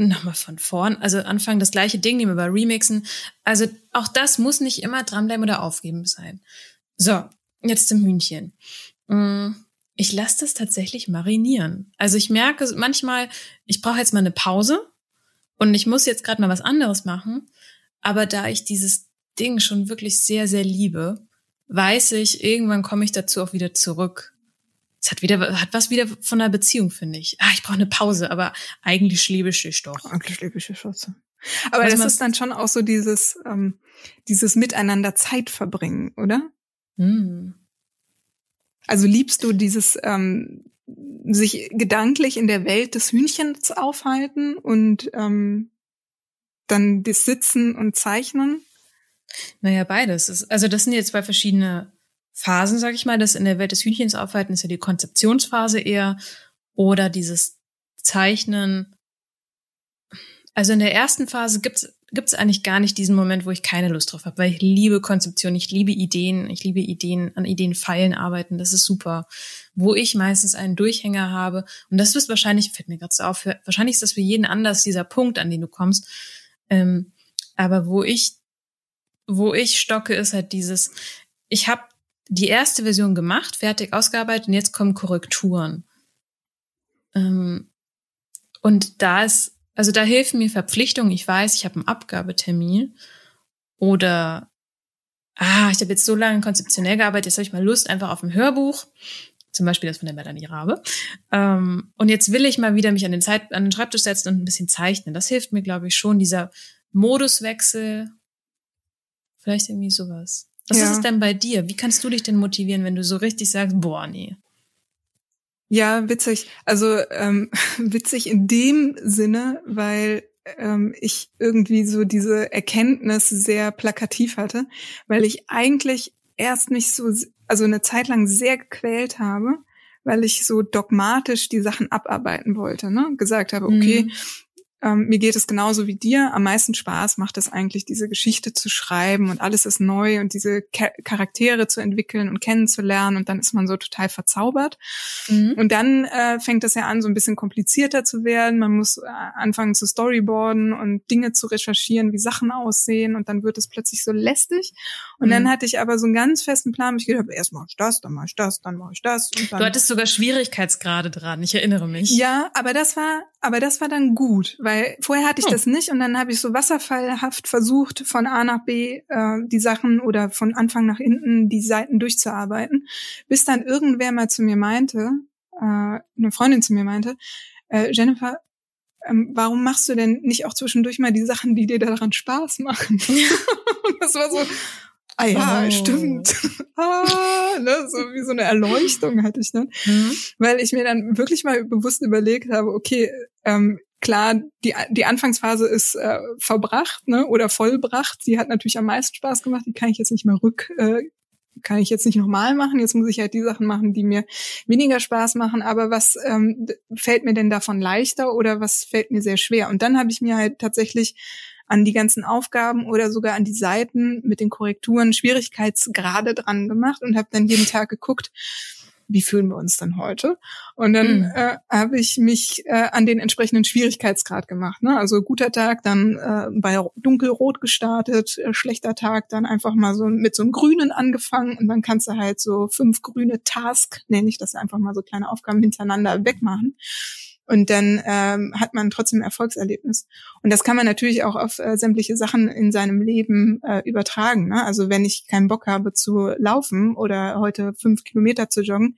nochmal von vorn, also anfangen das gleiche Ding, nehmen wir remixen. Also auch das muss nicht immer dranbleiben oder aufgeben sein. So, jetzt zum Hühnchen. Mm, ich lasse das tatsächlich marinieren. Also ich merke manchmal, ich brauche jetzt mal eine Pause und ich muss jetzt gerade mal was anderes machen. Aber da ich dieses Ding schon wirklich sehr, sehr liebe, weiß ich, irgendwann komme ich dazu auch wieder zurück. Es hat wieder, hat was wieder von einer Beziehung, finde ich. Ah, ich brauche eine Pause, aber eigentlich liebe ich dich doch. Eigentlich liebe ich dich trotzdem. Aber was das ist dann schon auch so dieses, ähm, dieses Miteinander Zeit verbringen, oder? Hm. Also liebst du dieses ähm, sich gedanklich in der Welt des Hühnchens aufhalten und ähm, dann das Sitzen und Zeichnen? Naja, beides. Also das sind jetzt zwei verschiedene Phasen, sag ich mal. Das in der Welt des Hühnchens aufhalten ist ja die Konzeptionsphase eher oder dieses Zeichnen. Also in der ersten Phase gibt's gibt es eigentlich gar nicht diesen Moment, wo ich keine Lust drauf habe, weil ich liebe Konzeption, ich liebe Ideen, ich liebe Ideen, an Ideen feilen arbeiten, das ist super. Wo ich meistens einen Durchhänger habe, und das ist wahrscheinlich, fällt mir gerade so auf, wahrscheinlich ist das für jeden anders, dieser Punkt, an den du kommst. Ähm, aber wo ich, wo ich stocke, ist halt dieses, ich habe die erste Version gemacht, fertig ausgearbeitet und jetzt kommen Korrekturen. Ähm, und da ist also da helfen mir Verpflichtungen. Ich weiß, ich habe einen Abgabetermin oder ah, ich habe jetzt so lange konzeptionell gearbeitet, jetzt habe ich mal Lust einfach auf ein Hörbuch, zum Beispiel das von der Melanie Rabe. Ähm, und jetzt will ich mal wieder mich an den, Zeit, an den Schreibtisch setzen und ein bisschen zeichnen. Das hilft mir, glaube ich, schon, dieser Moduswechsel. Vielleicht irgendwie sowas. Was ja. ist es denn bei dir? Wie kannst du dich denn motivieren, wenn du so richtig sagst, boah, nee, ja, witzig. Also ähm, witzig in dem Sinne, weil ähm, ich irgendwie so diese Erkenntnis sehr plakativ hatte, weil ich eigentlich erst mich so, also eine Zeit lang sehr gequält habe, weil ich so dogmatisch die Sachen abarbeiten wollte, ne? Gesagt habe, okay, mhm. Ähm, mir geht es genauso wie dir. Am meisten Spaß macht es eigentlich, diese Geschichte zu schreiben und alles ist neu und diese Char Charaktere zu entwickeln und kennenzulernen und dann ist man so total verzaubert. Mhm. Und dann äh, fängt es ja an, so ein bisschen komplizierter zu werden. Man muss äh, anfangen zu storyboarden und Dinge zu recherchieren, wie Sachen aussehen und dann wird es plötzlich so lästig. Und mhm. dann hatte ich aber so einen ganz festen Plan. Ich gedacht, erst mache ich das, dann mache ich das, dann mache ich das. Du hattest sogar Schwierigkeitsgrade dran. Ich erinnere mich. Ja, aber das war, aber das war dann gut, weil weil vorher hatte ich hm. das nicht und dann habe ich so wasserfallhaft versucht, von A nach B äh, die Sachen oder von Anfang nach hinten die Seiten durchzuarbeiten, bis dann irgendwer mal zu mir meinte, äh, eine Freundin zu mir meinte, äh, Jennifer, ähm, warum machst du denn nicht auch zwischendurch mal die Sachen, die dir daran Spaß machen? und das war so, Ah ja, oh. stimmt. ah, ne, so wie so eine Erleuchtung hatte ich dann. Mhm. Weil ich mir dann wirklich mal bewusst überlegt habe, okay, ähm, klar, die, die Anfangsphase ist äh, verbracht ne, oder vollbracht. Die hat natürlich am meisten Spaß gemacht. Die kann ich jetzt nicht mehr rück, äh, kann ich jetzt nicht nochmal machen. Jetzt muss ich halt die Sachen machen, die mir weniger Spaß machen. Aber was ähm, fällt mir denn davon leichter oder was fällt mir sehr schwer? Und dann habe ich mir halt tatsächlich an die ganzen Aufgaben oder sogar an die Seiten mit den Korrekturen Schwierigkeitsgrade dran gemacht und habe dann jeden Tag geguckt, wie fühlen wir uns denn heute? Und dann mhm. äh, habe ich mich äh, an den entsprechenden Schwierigkeitsgrad gemacht. Ne? Also guter Tag, dann äh, bei dunkelrot gestartet, äh, schlechter Tag, dann einfach mal so mit so einem Grünen angefangen und dann kannst du halt so fünf grüne Task, nenne ich das einfach mal so kleine Aufgaben hintereinander wegmachen. Und dann ähm, hat man trotzdem ein Erfolgserlebnis. Und das kann man natürlich auch auf äh, sämtliche Sachen in seinem Leben äh, übertragen. Ne? Also wenn ich keinen Bock habe zu laufen oder heute fünf Kilometer zu joggen,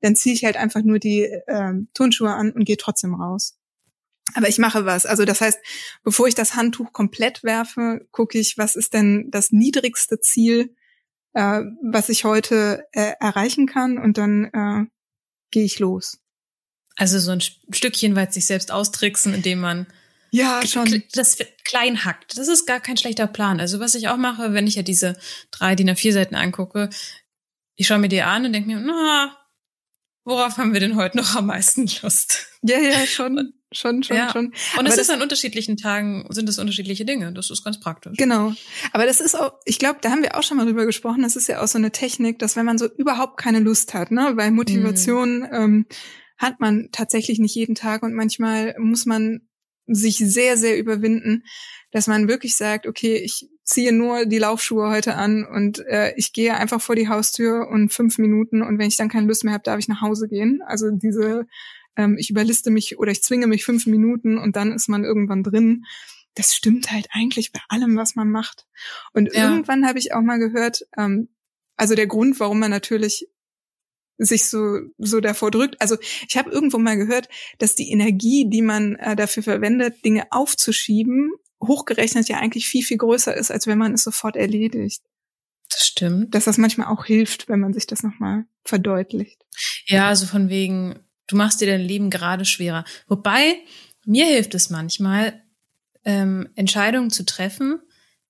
dann ziehe ich halt einfach nur die äh, Turnschuhe an und gehe trotzdem raus. Aber ich mache was. Also das heißt, bevor ich das Handtuch komplett werfe, gucke ich, was ist denn das niedrigste Ziel, äh, was ich heute äh, erreichen kann und dann äh, gehe ich los. Also so ein Stückchen weit sich selbst austricksen, indem man ja, schon. Das klein hackt. Das ist gar kein schlechter Plan. Also was ich auch mache, wenn ich ja diese drei DIN A4 Seiten angucke, ich schaue mir die an und denke mir, na, worauf haben wir denn heute noch am meisten Lust? Ja, ja, schon. Schon, schon, ja. schon. Und es ist an unterschiedlichen Tagen, sind es unterschiedliche Dinge. Das ist ganz praktisch. Genau. Aber das ist auch, ich glaube, da haben wir auch schon mal drüber gesprochen, das ist ja auch so eine Technik, dass wenn man so überhaupt keine Lust hat, ne, weil Motivation, mm. ähm, hat man tatsächlich nicht jeden Tag und manchmal muss man sich sehr, sehr überwinden, dass man wirklich sagt, okay, ich ziehe nur die Laufschuhe heute an und äh, ich gehe einfach vor die Haustür und fünf Minuten und wenn ich dann keine Lust mehr habe, darf ich nach Hause gehen. Also diese, ähm, ich überliste mich oder ich zwinge mich fünf Minuten und dann ist man irgendwann drin. das stimmt halt eigentlich bei allem, was man macht. Und ja. irgendwann habe ich auch mal gehört, ähm, also der Grund, warum man natürlich sich so so davor drückt. Also ich habe irgendwo mal gehört, dass die Energie, die man äh, dafür verwendet, Dinge aufzuschieben, hochgerechnet ja eigentlich viel viel größer ist, als wenn man es sofort erledigt. Das stimmt. Dass das manchmal auch hilft, wenn man sich das nochmal verdeutlicht. Ja, also von wegen, du machst dir dein Leben gerade schwerer. Wobei, mir hilft es manchmal, ähm, Entscheidungen zu treffen,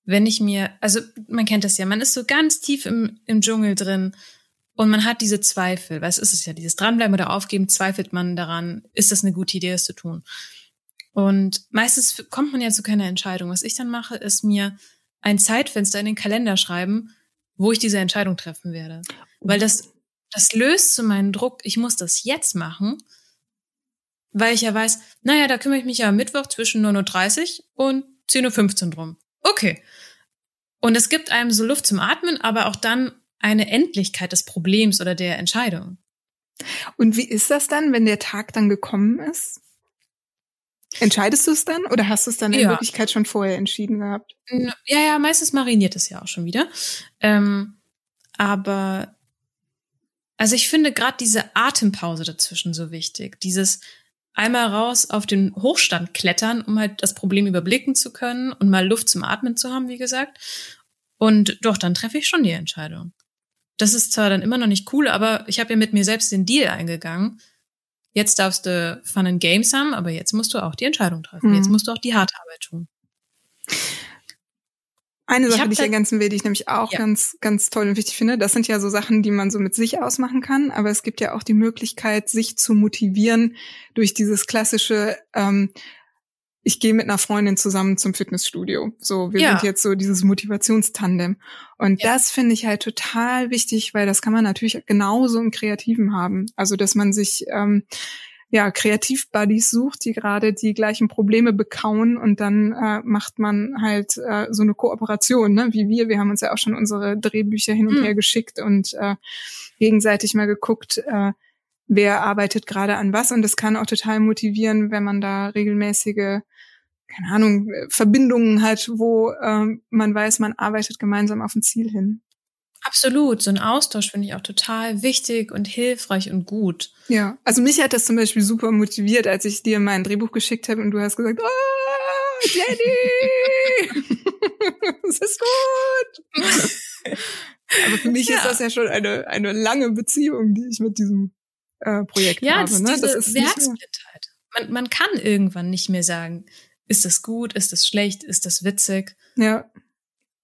wenn ich mir, also man kennt das ja, man ist so ganz tief im, im Dschungel drin und man hat diese Zweifel. Was ist es ja? Dieses Dranbleiben oder Aufgeben, zweifelt man daran, ist das eine gute Idee, das zu tun? Und meistens kommt man ja zu keiner Entscheidung. Was ich dann mache, ist mir ein Zeitfenster in den Kalender schreiben, wo ich diese Entscheidung treffen werde. Weil das, das löst so meinen Druck, ich muss das jetzt machen, weil ich ja weiß, naja, da kümmere ich mich ja am Mittwoch zwischen 9.30 Uhr und 10.15 Uhr drum. Okay. Und es gibt einem so Luft zum Atmen, aber auch dann eine Endlichkeit des Problems oder der Entscheidung. Und wie ist das dann, wenn der Tag dann gekommen ist? Entscheidest du es dann oder hast du es dann in ja. Wirklichkeit schon vorher entschieden gehabt? Ja, ja, meistens mariniert es ja auch schon wieder. Ähm, aber also ich finde gerade diese Atempause dazwischen so wichtig. Dieses einmal raus auf den Hochstand klettern, um halt das Problem überblicken zu können und mal Luft zum Atmen zu haben, wie gesagt. Und doch, dann treffe ich schon die Entscheidung. Das ist zwar dann immer noch nicht cool, aber ich habe ja mit mir selbst den Deal eingegangen. Jetzt darfst du Fun and Games haben, aber jetzt musst du auch die Entscheidung treffen. Mhm. Jetzt musst du auch die harte Arbeit tun. Eine Sache, die ich ergänzen will, die ich nämlich auch ja. ganz, ganz toll und wichtig finde, das sind ja so Sachen, die man so mit sich ausmachen kann, aber es gibt ja auch die Möglichkeit, sich zu motivieren durch dieses klassische, ähm, ich gehe mit einer Freundin zusammen zum Fitnessstudio. So, wir ja. sind jetzt so dieses Motivationstandem. Und ja. das finde ich halt total wichtig, weil das kann man natürlich genauso im Kreativen haben. Also, dass man sich ähm, ja Kreativ-Buddies sucht, die gerade die gleichen Probleme bekauen und dann äh, macht man halt äh, so eine Kooperation, ne? Wie wir. Wir haben uns ja auch schon unsere Drehbücher hin und mhm. her geschickt und äh, gegenseitig mal geguckt, äh, wer arbeitet gerade an was. Und das kann auch total motivieren, wenn man da regelmäßige keine Ahnung, Verbindungen hat, wo ähm, man weiß, man arbeitet gemeinsam auf ein Ziel hin. Absolut, so ein Austausch finde ich auch total wichtig und hilfreich und gut. Ja, also mich hat das zum Beispiel super motiviert, als ich dir mein Drehbuch geschickt habe und du hast gesagt, oh, Jenny, das ist gut. Aber für mich ja. ist das ja schon eine, eine lange Beziehung, die ich mit diesem äh, Projekt ja, habe. Ja, ne? das ist Herzblindheit. Man, man kann irgendwann nicht mehr sagen, ist das gut, ist das schlecht, ist das witzig? Ja.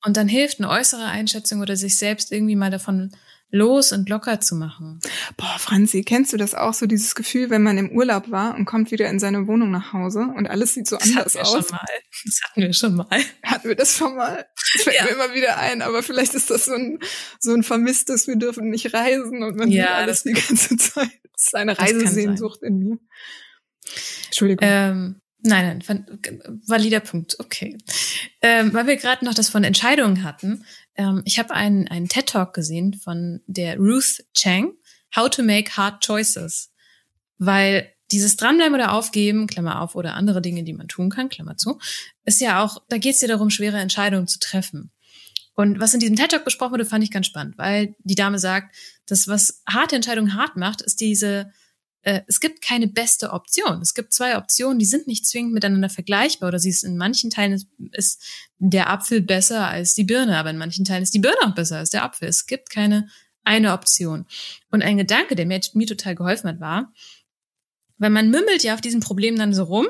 Und dann hilft eine äußere Einschätzung oder sich selbst irgendwie mal davon los und locker zu machen. Boah, Franzi, kennst du das auch so, dieses Gefühl, wenn man im Urlaub war und kommt wieder in seine Wohnung nach Hause und alles sieht so das anders hatten wir aus? Schon mal. Das hatten wir schon mal. Hatten wir das schon mal? Das fällt ja. mir immer wieder ein, aber vielleicht ist das so ein, so ein vermisstes, wir dürfen nicht reisen und man ja, sieht alles die ganze Zeit. Das ist eine Reisesehnsucht in mir. Entschuldigung. Ähm, Nein, nein, valider Punkt. Okay. Ähm, weil wir gerade noch das von Entscheidungen hatten. Ähm, ich habe einen, einen TED-Talk gesehen von der Ruth Chang, How to Make Hard Choices. Weil dieses Dranbleiben oder Aufgeben, Klammer auf, oder andere Dinge, die man tun kann, Klammer zu, ist ja auch, da geht es ja darum, schwere Entscheidungen zu treffen. Und was in diesem TED-Talk besprochen wurde, fand ich ganz spannend, weil die Dame sagt, dass was harte Entscheidungen hart macht, ist diese äh, es gibt keine beste Option. Es gibt zwei Optionen, die sind nicht zwingend miteinander vergleichbar oder sie ist in manchen Teilen ist, ist der Apfel besser als die Birne, aber in manchen Teilen ist die Birne auch besser als der Apfel. Es gibt keine eine Option. Und ein Gedanke, der mir, mir total geholfen hat, war, weil man mümmelt ja auf diesem Problem dann so rum,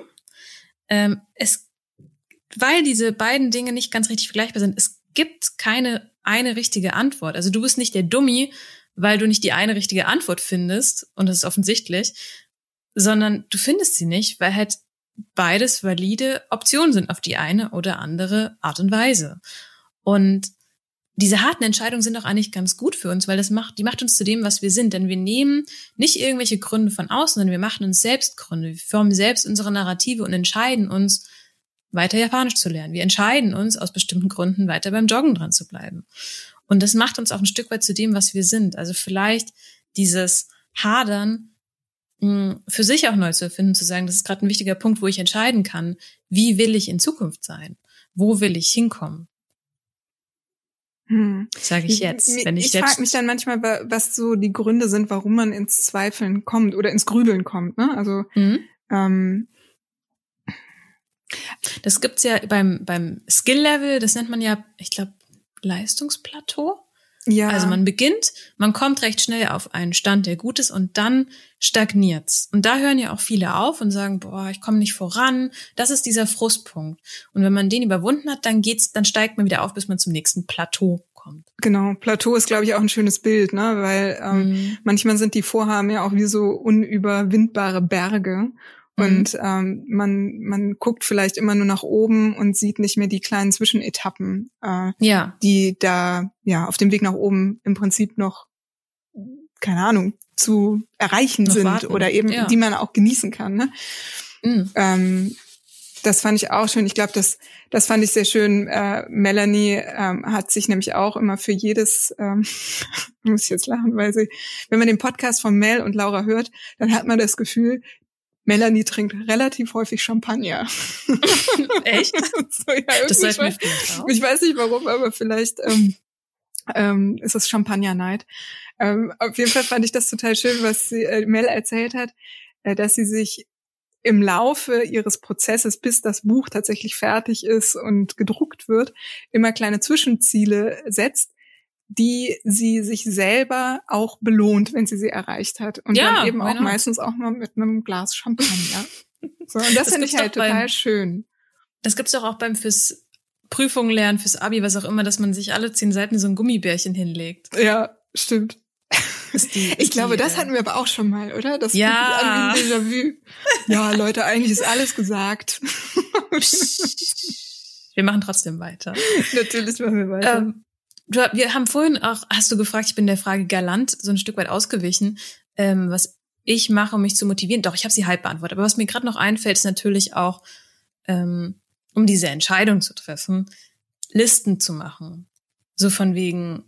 ähm, es, weil diese beiden Dinge nicht ganz richtig vergleichbar sind, es gibt keine eine richtige Antwort. Also du bist nicht der Dummy, weil du nicht die eine richtige Antwort findest, und das ist offensichtlich, sondern du findest sie nicht, weil halt beides valide Optionen sind auf die eine oder andere Art und Weise. Und diese harten Entscheidungen sind auch eigentlich ganz gut für uns, weil das macht, die macht uns zu dem, was wir sind. Denn wir nehmen nicht irgendwelche Gründe von außen, sondern wir machen uns selbst Gründe. Wir formen selbst unsere Narrative und entscheiden uns, weiter Japanisch zu lernen. Wir entscheiden uns aus bestimmten Gründen, weiter beim Joggen dran zu bleiben. Und das macht uns auch ein Stück weit zu dem, was wir sind. Also vielleicht dieses Hadern mh, für sich auch neu zu erfinden, zu sagen, das ist gerade ein wichtiger Punkt, wo ich entscheiden kann, wie will ich in Zukunft sein? Wo will ich hinkommen? Hm. Sage ich jetzt. Wenn ich ich frage mich dann manchmal, was so die Gründe sind, warum man ins Zweifeln kommt oder ins Grübeln kommt. Ne? Also Mhm. ähm, Das gibt's ja beim, beim Skill-Level, das nennt man ja, ich glaube, Leistungsplateau. ja, Also man beginnt, man kommt recht schnell auf einen Stand, der gut ist und dann stagniert's. Und da hören ja auch viele auf und sagen, boah, ich komme nicht voran. Das ist dieser Frustpunkt. Und wenn man den überwunden hat, dann geht's, dann steigt man wieder auf, bis man zum nächsten Plateau kommt. genau. Plateau ist, glaube ich, auch ein schönes Bild, ne? Weil ähm, Mhm. manchmal sind die Vorhaben ja auch wie so unüberwindbare Berge. Und ähm, man, man guckt vielleicht immer nur nach oben und sieht nicht mehr die kleinen Zwischenetappen, äh, Ja, die da ja auf dem Weg nach oben im Prinzip noch, keine Ahnung, zu erreichen Noch sind warten, oder eben ja. die man auch genießen kann. Ne? Mhm. Ähm, das fand ich auch schön. Ich glaube, das, das fand ich sehr schön. Äh, Melanie ähm, hat sich nämlich auch immer für jedes, ähm, muss ich jetzt lachen, weil sie, wenn man den Podcast von Mel und Laura hört, dann hat man das Gefühl, Melanie trinkt relativ häufig Champagner. echt? so, ja, Das vielleicht auch. Ich weiß nicht warum, aber vielleicht ähm, ähm, ist es Champagner Night. Ähm, auf jeden Fall fand ich das total schön, was sie, äh, Mel erzählt hat, äh, dass sie sich im Laufe ihres Prozesses, bis das Buch tatsächlich fertig ist und gedruckt wird, immer kleine Zwischenziele setzt, die sie sich selber auch belohnt, wenn sie sie erreicht hat. Und Ja, dann eben auch not? meistens auch mal mit einem Glas Champagner. So, und das, Das finde ich halt doch beim- total schön. Das gibt's doch auch beim fürs Prüfungen lernen, fürs Abi, was auch immer, dass man sich alle zehn Seiten so ein Gummibärchen hinlegt. Ja, stimmt. Die, Ich glaube, die, das äh, hatten wir aber auch schon mal, oder? Das Ja. Ja, Leute, eigentlich ist alles gesagt. Wir machen trotzdem weiter. Natürlich machen wir weiter. Ähm, du, wir haben vorhin auch, hast du gefragt, ich bin der Frage galant so ein Stück weit ausgewichen, ähm, was ich mache, um mich zu motivieren. Doch, ich habe sie halb beantwortet. Aber was mir gerade noch einfällt, ist natürlich auch, ähm, um diese Entscheidung zu treffen, Listen zu machen. So von wegen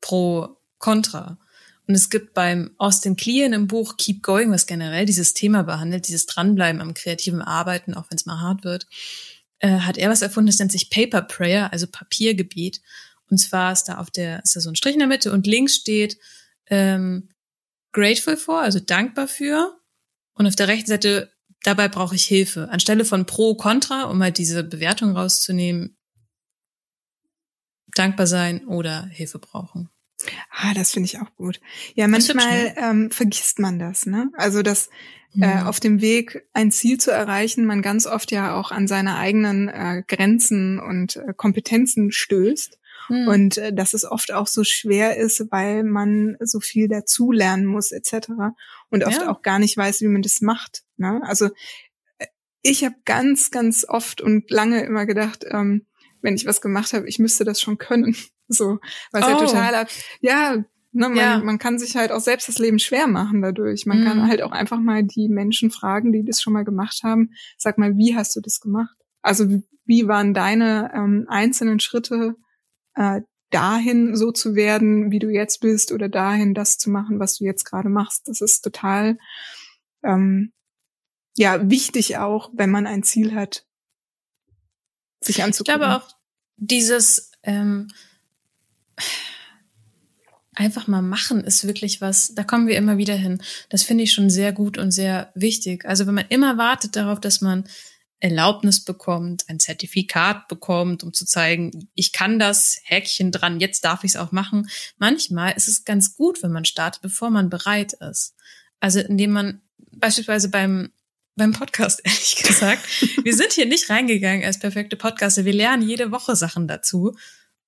pro, contra. Und es gibt beim Austin Kleon im Buch Keep Going, was generell dieses Thema behandelt, dieses Dranbleiben am kreativen Arbeiten, auch wenn es mal hart wird, äh, hat er was erfunden, das nennt sich Paper Prayer, also Papiergebet. Und zwar ist da auf der, ist da so ein Strich in der Mitte und links steht ähm, grateful for, also dankbar für. Und auf der rechten Seite, dabei brauche ich Hilfe. Anstelle von pro, contra, um halt diese Bewertung rauszunehmen, dankbar sein oder Hilfe brauchen. ah, das finde ich auch gut. Ja, manchmal ähm, vergisst man das, ne? Also, dass äh, Mhm. auf dem Weg, ein Ziel zu erreichen, man ganz oft ja auch an seine eigenen äh, Grenzen und äh, Kompetenzen stößt. Mhm. Und äh, dass es oft auch so schwer ist, weil man so viel dazulernen muss etc. Und oft Ja. auch gar nicht weiß, wie man das macht. Ne? Also äh, ich habe ganz, ganz oft und lange immer gedacht, ähm, wenn ich was gemacht habe, ich müsste das schon können. So, was ja Oh. total ab, ja, ne, man, Ja. man kann sich halt auch selbst das Leben schwer machen dadurch. Man kann Mhm. halt auch einfach mal die Menschen fragen, die das schon mal gemacht haben. Sag mal, wie hast du das gemacht? Also wie- wie waren deine ähm, einzelnen Schritte äh, dahin so zu werden, wie du jetzt bist, oder dahin das zu machen, was du jetzt gerade machst. Das ist total ähm, ja wichtig auch, wenn man ein Ziel hat, sich Ich anzugucken. glaube auch, dieses ähm, einfach mal machen ist wirklich was, da kommen wir immer wieder hin. Das finde ich schon sehr gut und sehr wichtig. Also wenn man immer wartet darauf, dass man Erlaubnis bekommt, ein Zertifikat bekommt, um zu zeigen, ich kann das, Häkchen dran, jetzt darf ich es auch machen. Manchmal ist es ganz gut, wenn man startet, bevor man bereit ist. Also indem man beispielsweise beim beim Podcast, ehrlich gesagt. Wir sind hier nicht reingegangen als perfekte Podcaster. Wir lernen jede Woche Sachen dazu.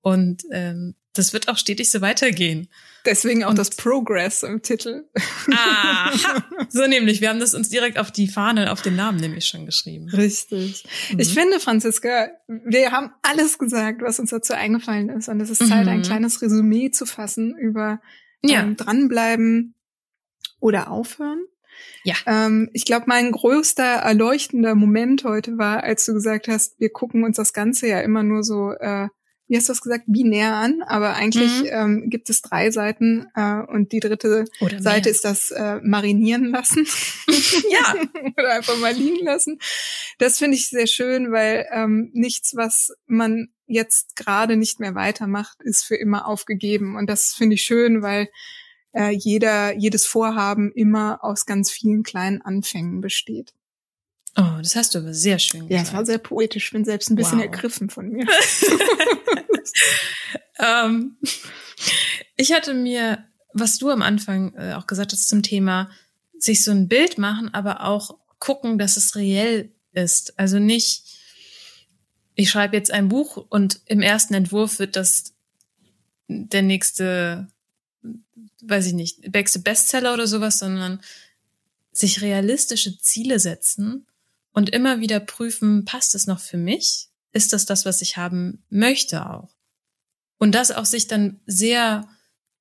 Und ähm, das wird auch stetig so weitergehen. Deswegen auch Und- das Progress im Titel. Aha. So nämlich, wir haben das uns direkt auf die Fahne, auf den Namen nämlich schon geschrieben. Richtig. Mhm. Ich finde, Franziska, wir haben alles gesagt, was uns dazu eingefallen ist. Und es ist Zeit, Mhm. ein kleines Resümee zu fassen über Ja. ähm, dranbleiben oder aufhören. Ja. Ähm, ich glaube, mein größter erleuchtender Moment heute war, als du gesagt hast, wir gucken uns das Ganze ja immer nur so äh, wie hast du das gesagt, binär an, aber eigentlich mhm. ähm, gibt es drei Seiten äh, und die dritte Seite ist das äh, marinieren lassen. ja. Oder einfach mal liegen lassen. Das finde ich sehr schön, weil ähm, nichts, was man jetzt gerade nicht mehr weitermacht, ist für immer aufgegeben. Und das finde ich schön, weil äh, jeder, jedes Vorhaben immer aus ganz vielen kleinen Anfängen besteht. Oh, das hast du aber sehr schön gesagt. Ja, es war sehr poetisch. Ich bin selbst ein bisschen wow. ergriffen von mir. ähm, ich hatte mir, was du am Anfang äh, auch gesagt hast zum Thema, sich so ein Bild machen, aber auch gucken, dass es reell ist. Also nicht, ich schreibe jetzt ein Buch und im ersten Entwurf wird das der nächste, weiß ich nicht, nächste Bestseller oder sowas, sondern sich realistische Ziele setzen und immer wieder prüfen, passt es noch für mich? Ist das das, was ich haben möchte auch? Und das auch sich dann sehr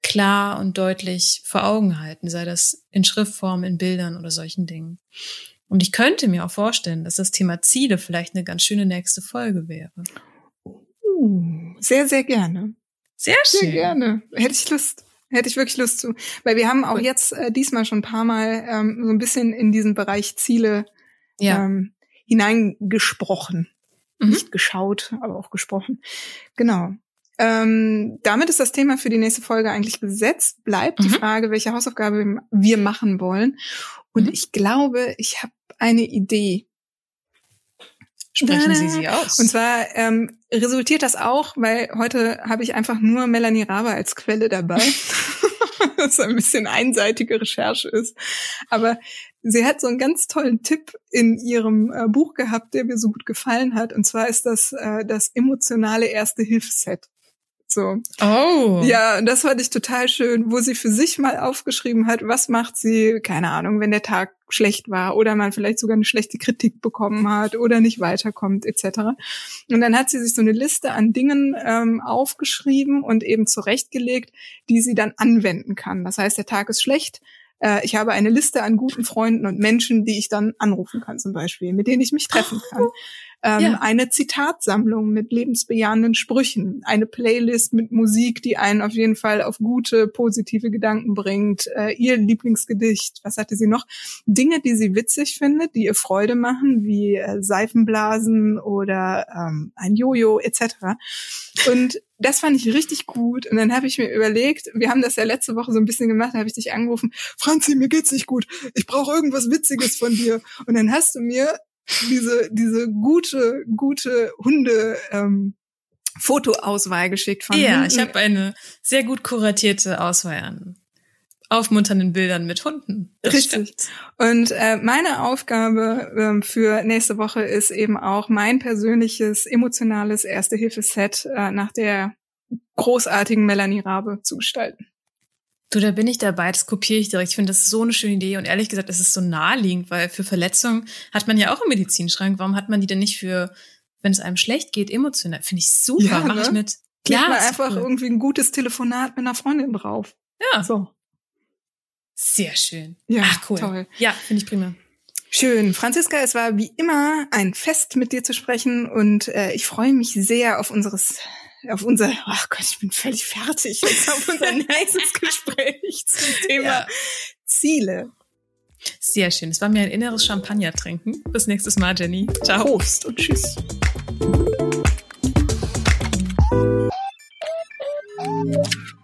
klar und deutlich vor Augen halten, sei das in Schriftform, in Bildern oder solchen Dingen. Und ich könnte mir auch vorstellen, dass das Thema Ziele vielleicht eine ganz schöne nächste Folge wäre. Uh, sehr, sehr gerne. Sehr schön. Sehr gerne. Hätte ich Lust. Hätte ich wirklich Lust zu. Weil wir haben auch jetzt äh, diesmal schon ein paar Mal ähm, so ein bisschen in diesen Bereich Ziele ja. ähm, hineingesprochen. Mhm. Nicht geschaut, aber auch gesprochen. Genau. Ähm, damit ist das Thema für die nächste Folge eigentlich gesetzt. Bleibt mhm. die Frage, welche Hausaufgabe wir machen wollen. Und mhm. ich glaube, ich habe eine Idee. Sprechen Sie sie aus. Und zwar ähm, resultiert das auch, weil heute habe ich einfach nur Melanie Rabe als Quelle dabei. was ein bisschen einseitige Recherche ist. Aber sie hat so einen ganz tollen Tipp in ihrem äh, Buch gehabt, der mir so gut gefallen hat. Und zwar ist das äh, das emotionale Erste-Hilfe-Set. So. Oh. Ja, und das fand ich total schön, wo sie für sich mal aufgeschrieben hat, was macht sie, keine Ahnung, wenn der Tag schlecht war oder man vielleicht sogar eine schlechte Kritik bekommen hat oder nicht weiterkommt etc. Und dann hat sie sich so eine Liste an Dingen ähm, aufgeschrieben und eben zurechtgelegt, die sie dann anwenden kann. Das heißt, der Tag ist schlecht, äh, ich habe eine Liste an guten Freunden und Menschen, die ich dann anrufen kann zum Beispiel, mit denen ich mich treffen kann. Ähm, ja. Eine Zitatsammlung mit lebensbejahenden Sprüchen, eine Playlist mit Musik, die einen auf jeden Fall auf gute, positive Gedanken bringt, äh, ihr Lieblingsgedicht, was hatte sie noch? Dinge, die sie witzig findet, die ihr Freude machen, wie äh, Seifenblasen oder ähm, ein Jojo etc. Und das fand ich richtig gut. Und dann habe ich mir überlegt, wir haben das ja letzte Woche so ein bisschen gemacht, da habe ich dich angerufen, Franzi, mir geht's nicht gut. Ich brauche irgendwas Witziges von dir. Und dann hast du mir diese, diese gute, gute Hunde, ähm, Fotoauswahl geschickt von Ja, Hunden. ich habe eine sehr gut kuratierte Auswahl an aufmunternden Bildern mit Hunden. Das Richtig. Stimmt. Und äh, meine Aufgabe ähm, für nächste Woche ist eben auch mein persönliches emotionales Erste-Hilfe-Set äh, nach der großartigen Melanie Rabe zu gestalten. Du, da bin ich dabei, das kopiere ich direkt. Ich finde das so eine schöne Idee und ehrlich gesagt, es ist so naheliegend, weil für Verletzungen hat man ja auch einen Medizinschrank. Warum hat man die denn nicht für, wenn es einem schlecht geht, emotional? Finde ich super, ja, mach ne? ich mit. Klar, mal einfach cool. irgendwie ein gutes Telefonat mit einer Freundin drauf. Ja. So. Sehr schön. Ja, Ach, cool. Toll. Ja, finde ich prima. Schön. Franziska, es war wie immer ein Fest mit dir zu sprechen und äh, ich freue mich sehr auf unseres auf unser, ach Gott, ich bin völlig fertig jetzt auf unser nächstes Gespräch zum Thema ja. Ziele. Sehr schön. Es war mir ein inneres Champagner trinken. Bis nächstes Mal, Jenny. Ciao. Prost und tschüss. Thank you.